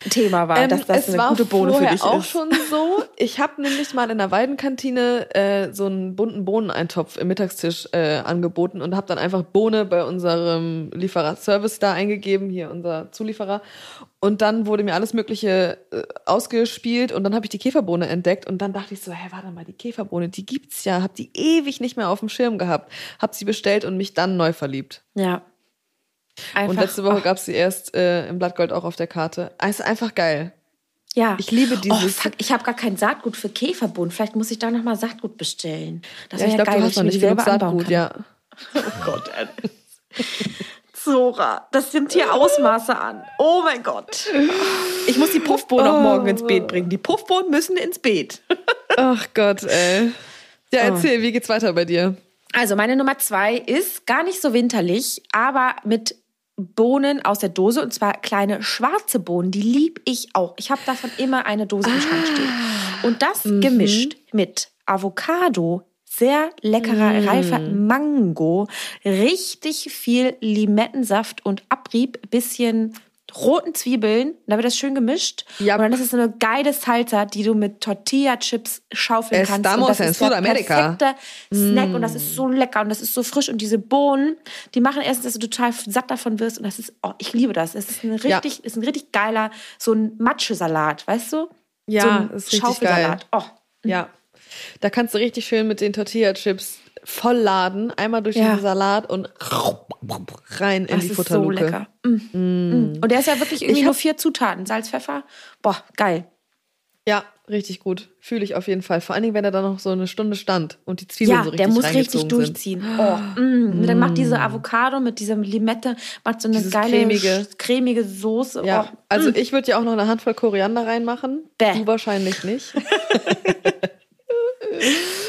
Thema war, ähm, dass das eine gute Bohne für dich ist. Es war auch schon so. Ich habe nämlich mal in der Weidenkantine äh, so einen bunten Bohneneintopf im Mittagstisch äh, angeboten und habe dann einfach Bohne bei unserem Liefererservice da eingegeben, hier unser Zulieferer. Und dann wurde mir alles Mögliche äh, ausgespielt und dann habe ich die Käferbohne entdeckt und dann dachte ich so, hä, warte mal, die Käferbohne, die gibt's ja, hab die ewig nicht mehr auf dem Schirm gehabt, hab sie bestellt und mich dann neu verliebt. Ja, Einfach, und letzte Woche oh. gab es sie erst äh, im Blattgold auch auf der Karte. Es ist einfach geil. Ja. Ich liebe oh, dieses. Oh, fuck, ich habe gar kein Saatgut für Käferbohnen. Vielleicht muss ich da nochmal Saatgut bestellen. Das ja, ich ja glaube, du hast noch nicht genug Saatgut, ja. Oh Gott, Zora, das sind hier Ausmaße an. Oh mein Gott. Ich muss die Puffbohnen oh. auch morgen ins Beet bringen. Die Puffbohnen müssen ins Beet. Ach Gott, ey. Ja, oh. erzähl, oh. wie geht's weiter bei dir? Also meine Nummer zwei ist gar nicht so winterlich, aber mit Bohnen aus der Dose und zwar kleine schwarze Bohnen. Die lieb ich auch. Ich habe davon immer eine Dose im Schrank stehen. Und das mhm. gemischt mit Avocado, sehr leckerer, mm. reifer Mango, richtig viel Limettensaft und Abrieb, bisschen roten Zwiebeln, da wird das schön gemischt. Ja. Und dann ist es so eine geile Salsa, die du mit Tortilla-Chips schaufeln kannst. Estamos und das in ist Südamerika. der perfekte Snack mm. und das ist so lecker und das ist so frisch und diese Bohnen, die machen erstens, dass du total satt davon wirst und das ist, oh, ich liebe das. Es ist ein richtig, ja. ist ein richtig geiler, so ein Matschesalat, weißt du? Ja, so ein ist richtig geil. Oh. Ja. Da kannst du richtig schön mit den Tortilla-Chips vollladen, einmal durch ja. den Salat und rein in das die Futterluke. Das ist so lecker. Mm. Mm. Und der ist ja wirklich irgendwie nur vier Zutaten. Salz, Pfeffer. Boah, geil. Ja, richtig gut. Fühle ich auf jeden Fall. Vor allen Dingen, wenn er dann noch so eine Stunde stand und die Zwiebeln ja, so richtig der muss richtig durchziehen. Oh, mm. Dann macht diese Avocado mit dieser Limette, macht so eine Dieses geile, cremige, cremige Soße. Ja, oh. also ich würde ja auch noch eine Handvoll Koriander reinmachen. Bäh. Du wahrscheinlich nicht.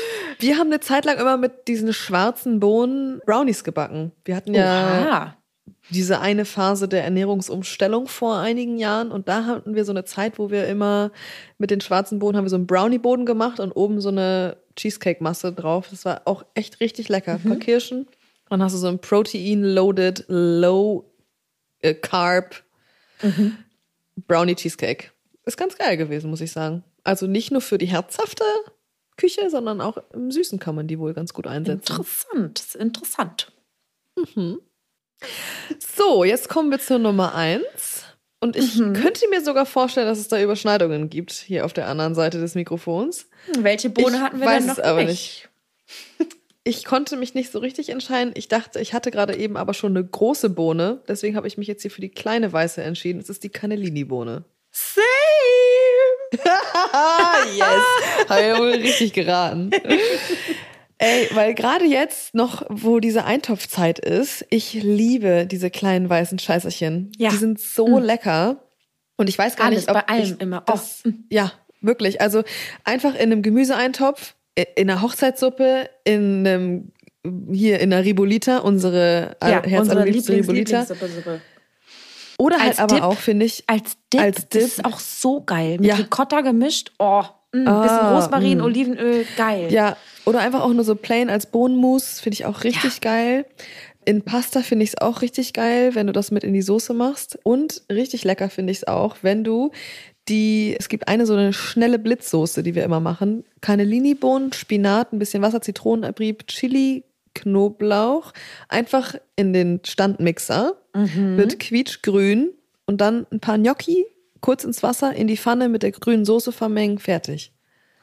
Wir haben eine Zeit lang immer mit diesen schwarzen Bohnen Brownies gebacken. Wir hatten ja Oha. diese eine Phase der Ernährungsumstellung vor einigen Jahren und da hatten wir so eine Zeit, wo wir immer mit den schwarzen Bohnen haben wir so einen Brownie-Boden gemacht und oben so eine Cheesecake-Masse drauf. Das war auch echt richtig lecker. Mhm. Ein paar Kirschen. Dann hast du so ein Protein-loaded, low-carb äh, mhm. Brownie-Cheesecake. Ist ganz geil gewesen, muss ich sagen. Also nicht nur für die herzhafte Küche, sondern auch im Süßen kann man die wohl ganz gut einsetzen. Interessant, interessant. Mhm. So, jetzt kommen wir zur Nummer eins. Und ich mhm. könnte mir sogar vorstellen, dass es da Überschneidungen gibt, hier auf der anderen Seite des Mikrofons. Welche Bohne ich hatten wir weiß denn noch es aber nicht. Ich konnte mich nicht so richtig entscheiden. Ich dachte, ich hatte gerade eben aber schon eine große Bohne. Deswegen habe ich mich jetzt hier für die kleine weiße entschieden. Es ist die Cannellini-Bohne. Same! yes, habe ja wohl richtig geraten. Ey, weil gerade jetzt noch, wo diese Eintopfzeit ist, ich liebe diese kleinen weißen Scheißerchen. Ja. Die sind so mhm. lecker. Und ich weiß gar Alles nicht, ob bei allem ich immer. Das, oh. Ja, wirklich. Also einfach in einem Gemüseeintopf, in einer Hochzeitssuppe, in einem hier in der Ribolita, unsere ja, Herz unsere Lieblings Ribolita. Lieblingssuppe. Oder halt als aber Dip, auch, finde ich. Als Dip, als Dip. ist auch so geil. Mit ja. Ricotta gemischt. Oh, ein ah, bisschen Rosmarin, mh. Olivenöl, geil. Ja, oder einfach auch nur so plain als Bohnenmus, finde ich auch richtig ja. geil. In Pasta finde ich es auch richtig geil, wenn du das mit in die Soße machst. Und richtig lecker finde ich es auch, wenn du die, es gibt eine so eine schnelle Blitzsoße, die wir immer machen. Cannellini-Bohnen, Spinat, ein bisschen Wasser, Zitronenabrieb, Chili, Knoblauch einfach in den Standmixer, mhm. wird quietschgrün und dann ein paar Gnocchi kurz ins Wasser, in die Pfanne mit der grünen Soße vermengen, fertig.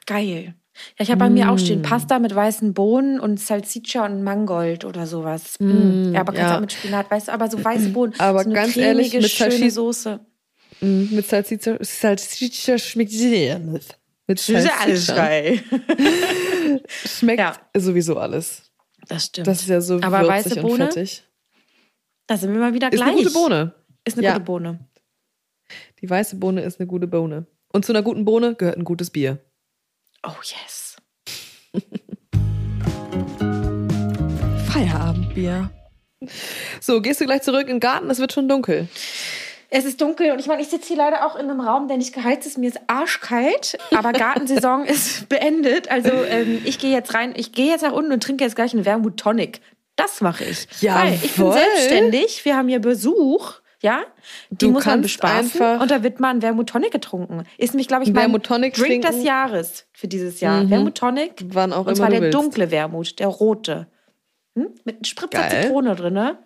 Geil. Ja, ich habe bei mm. mir auch stehen mm. Pasta mit weißen Bohnen und Salsiccia und Mangold oder sowas. Mm. Ja, aber kannst ja. auch mit Spinat, weißt du, aber so weiße Bohnen. Aber so ganz ehrlich, mit schöne Soße. Mm, mit Salsiccia, Salsiccia schmeckt mit Salsiccia. Schmeckt ja. sowieso alles. Das stimmt. Das ist ja so Aber weiße Bohne, und fettig. Da sind wir mal wieder gleich. Ist eine gute Bohne. Ist eine ja. gute Bohne. Die weiße Bohne ist eine gute Bohne. Und zu einer guten Bohne gehört ein gutes Bier. Oh yes. Feierabendbier. So, gehst du gleich zurück in den Garten? Es wird schon dunkel. Es ist dunkel und ich meine, ich sitze hier leider auch in einem Raum, der nicht geheizt ist. Mir ist arschkalt, aber Gartensaison ist beendet. Also ähm, ich gehe jetzt rein, ich gehe jetzt nach unten und trinke jetzt gleich einen Wermut Tonic. Das mache ich. Ja, Weil ich bin selbstständig. Wir haben hier Besuch. Ja, die du muss man bespaßen und da wird mal ein Wermut Tonic getrunken. Ist nämlich, glaube ich, mein Drink trinken. des Jahres für dieses Jahr. Mhm. Wermut Tonic. Wann auch und zwar der willst. dunkle Wermut, der rote. Hm? Mit einem Spritzer Geil. Zitrone drin.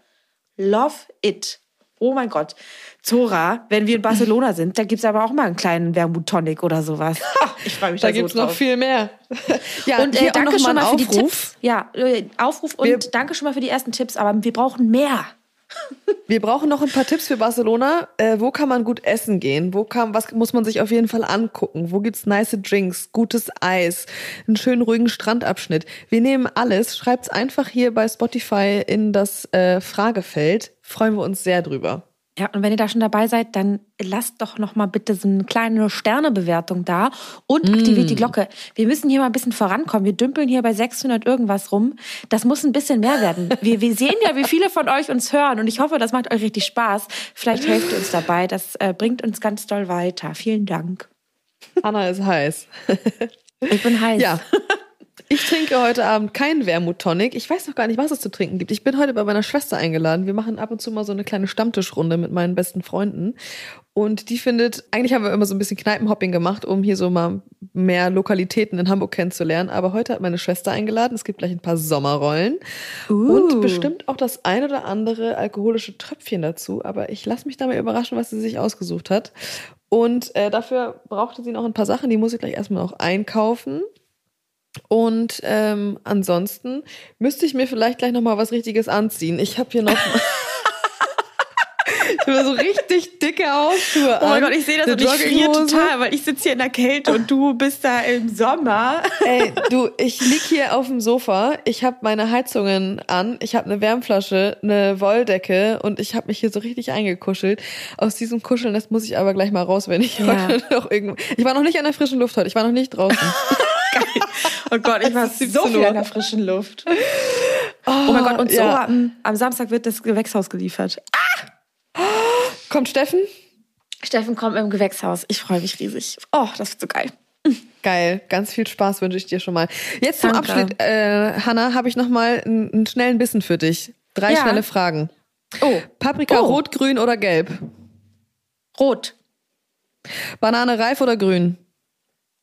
Love it. Oh mein Gott. Zora, wenn wir in Barcelona sind, da gibt es aber auch mal einen kleinen Wermut Tonic oder sowas. Ich freue mich da, da gibt es noch viel mehr. ja, und äh, danke schon mal für die Tipps. Ja, äh, Aufruf und wir, danke schon mal für die ersten Tipps, aber wir brauchen mehr. Wir brauchen noch ein paar Tipps für Barcelona. Äh, wo kann man gut essen gehen? Wo kann, was muss man sich auf jeden Fall angucken? Wo gibt's nice Drinks, gutes Eis, einen schönen ruhigen Strandabschnitt? Wir nehmen alles. Schreibt's einfach hier bei Spotify in das äh, Fragefeld. Freuen wir uns sehr drüber. Ja, und wenn ihr da schon dabei seid, dann lasst doch noch mal bitte so eine kleine Sternebewertung da und aktiviert mm. die Glocke. Wir müssen hier mal ein bisschen vorankommen. Wir dümpeln hier bei 600 irgendwas rum. Das muss ein bisschen mehr werden. Wir, wir sehen ja, wie viele von euch uns hören und ich hoffe, das macht euch richtig Spaß. Vielleicht helft ihr uns dabei. Das äh, bringt uns ganz doll weiter. Vielen Dank. Anna ist heiß. Ich bin heiß. Ja. Ich trinke heute Abend keinen Wermut-Tonic. Ich weiß noch gar nicht, was es zu trinken gibt. Ich bin heute bei meiner Schwester eingeladen. Wir machen ab und zu mal so eine kleine Stammtischrunde mit meinen besten Freunden. Und die findet, eigentlich haben wir immer so ein bisschen Kneipenhopping gemacht, um hier so mal mehr Lokalitäten in Hamburg kennenzulernen. Aber heute hat meine Schwester eingeladen. Es gibt gleich ein paar Sommerrollen. Uh. Und bestimmt auch das ein oder andere alkoholische Tröpfchen dazu. Aber ich lasse mich da mal überraschen, was sie sich ausgesucht hat. Und äh, dafür brauchte sie noch ein paar Sachen, die muss ich gleich erstmal noch einkaufen. Und ähm, ansonsten müsste ich mir vielleicht gleich noch mal was Richtiges anziehen. Ich habe hier noch Ich habe so richtig dicke Hausschuhe Oh mein Gott, ich sehe das und ich friere total, weil ich sitze hier in der Kälte und du bist da im Sommer. Ey, du, ich lieg hier auf dem Sofa, ich habe meine Heizungen an, ich habe eine Wärmflasche, eine Wolldecke und ich habe mich hier so richtig eingekuschelt. Aus diesem Kuscheln, das muss ich aber gleich mal raus, wenn ich ja. heute noch irgendwo... Ich war noch nicht an der frischen Luft heute, ich war noch nicht draußen. Geil. Oh Gott, ich war so viel in der frischen Luft. Oh, oh mein Gott, und so ja. am, am Samstag wird das Gewächshaus geliefert. Ah! Kommt Steffen? Steffen kommt im Gewächshaus. Ich freue mich riesig. Oh, das wird so geil. Geil, ganz viel Spaß wünsche ich dir schon mal. Jetzt zum Danke. Abschluss, äh, Hanna, habe ich noch mal einen, einen, schnellen Bissen für dich. Drei ja. schnelle Fragen. Oh. Paprika oh. rot, grün oder gelb? Rot. Banane reif oder grün?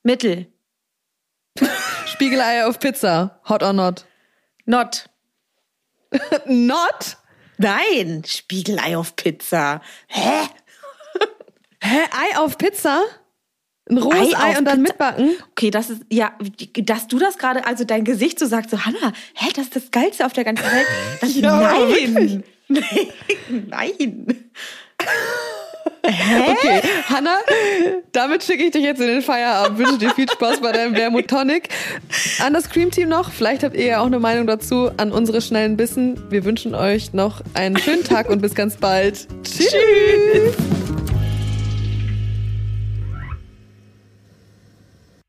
Mittel. Spiegelei auf Pizza, hot or not? Not. not? Nein, Spiegelei auf Pizza. Hä? Hä? Ei auf Pizza? Ein rohes Ei, Ei und dann Pizza. mitbacken? Okay, das ist, ja, dass du das gerade, also dein Gesicht so sagst, so, Hanna, hä, das ist das Geilste auf der ganzen Welt. Das, ja, nein. nein. Hä? Okay, Hanna, damit schicke ich dich jetzt in den Feierabend. Wünsche dir viel Spaß bei deinem Wermut Tonic. An das Cream Team noch, vielleicht habt ihr ja auch eine Meinung dazu an unsere schnellen Bissen. Wir wünschen euch noch einen schönen Tag und bis ganz bald. Tschüss.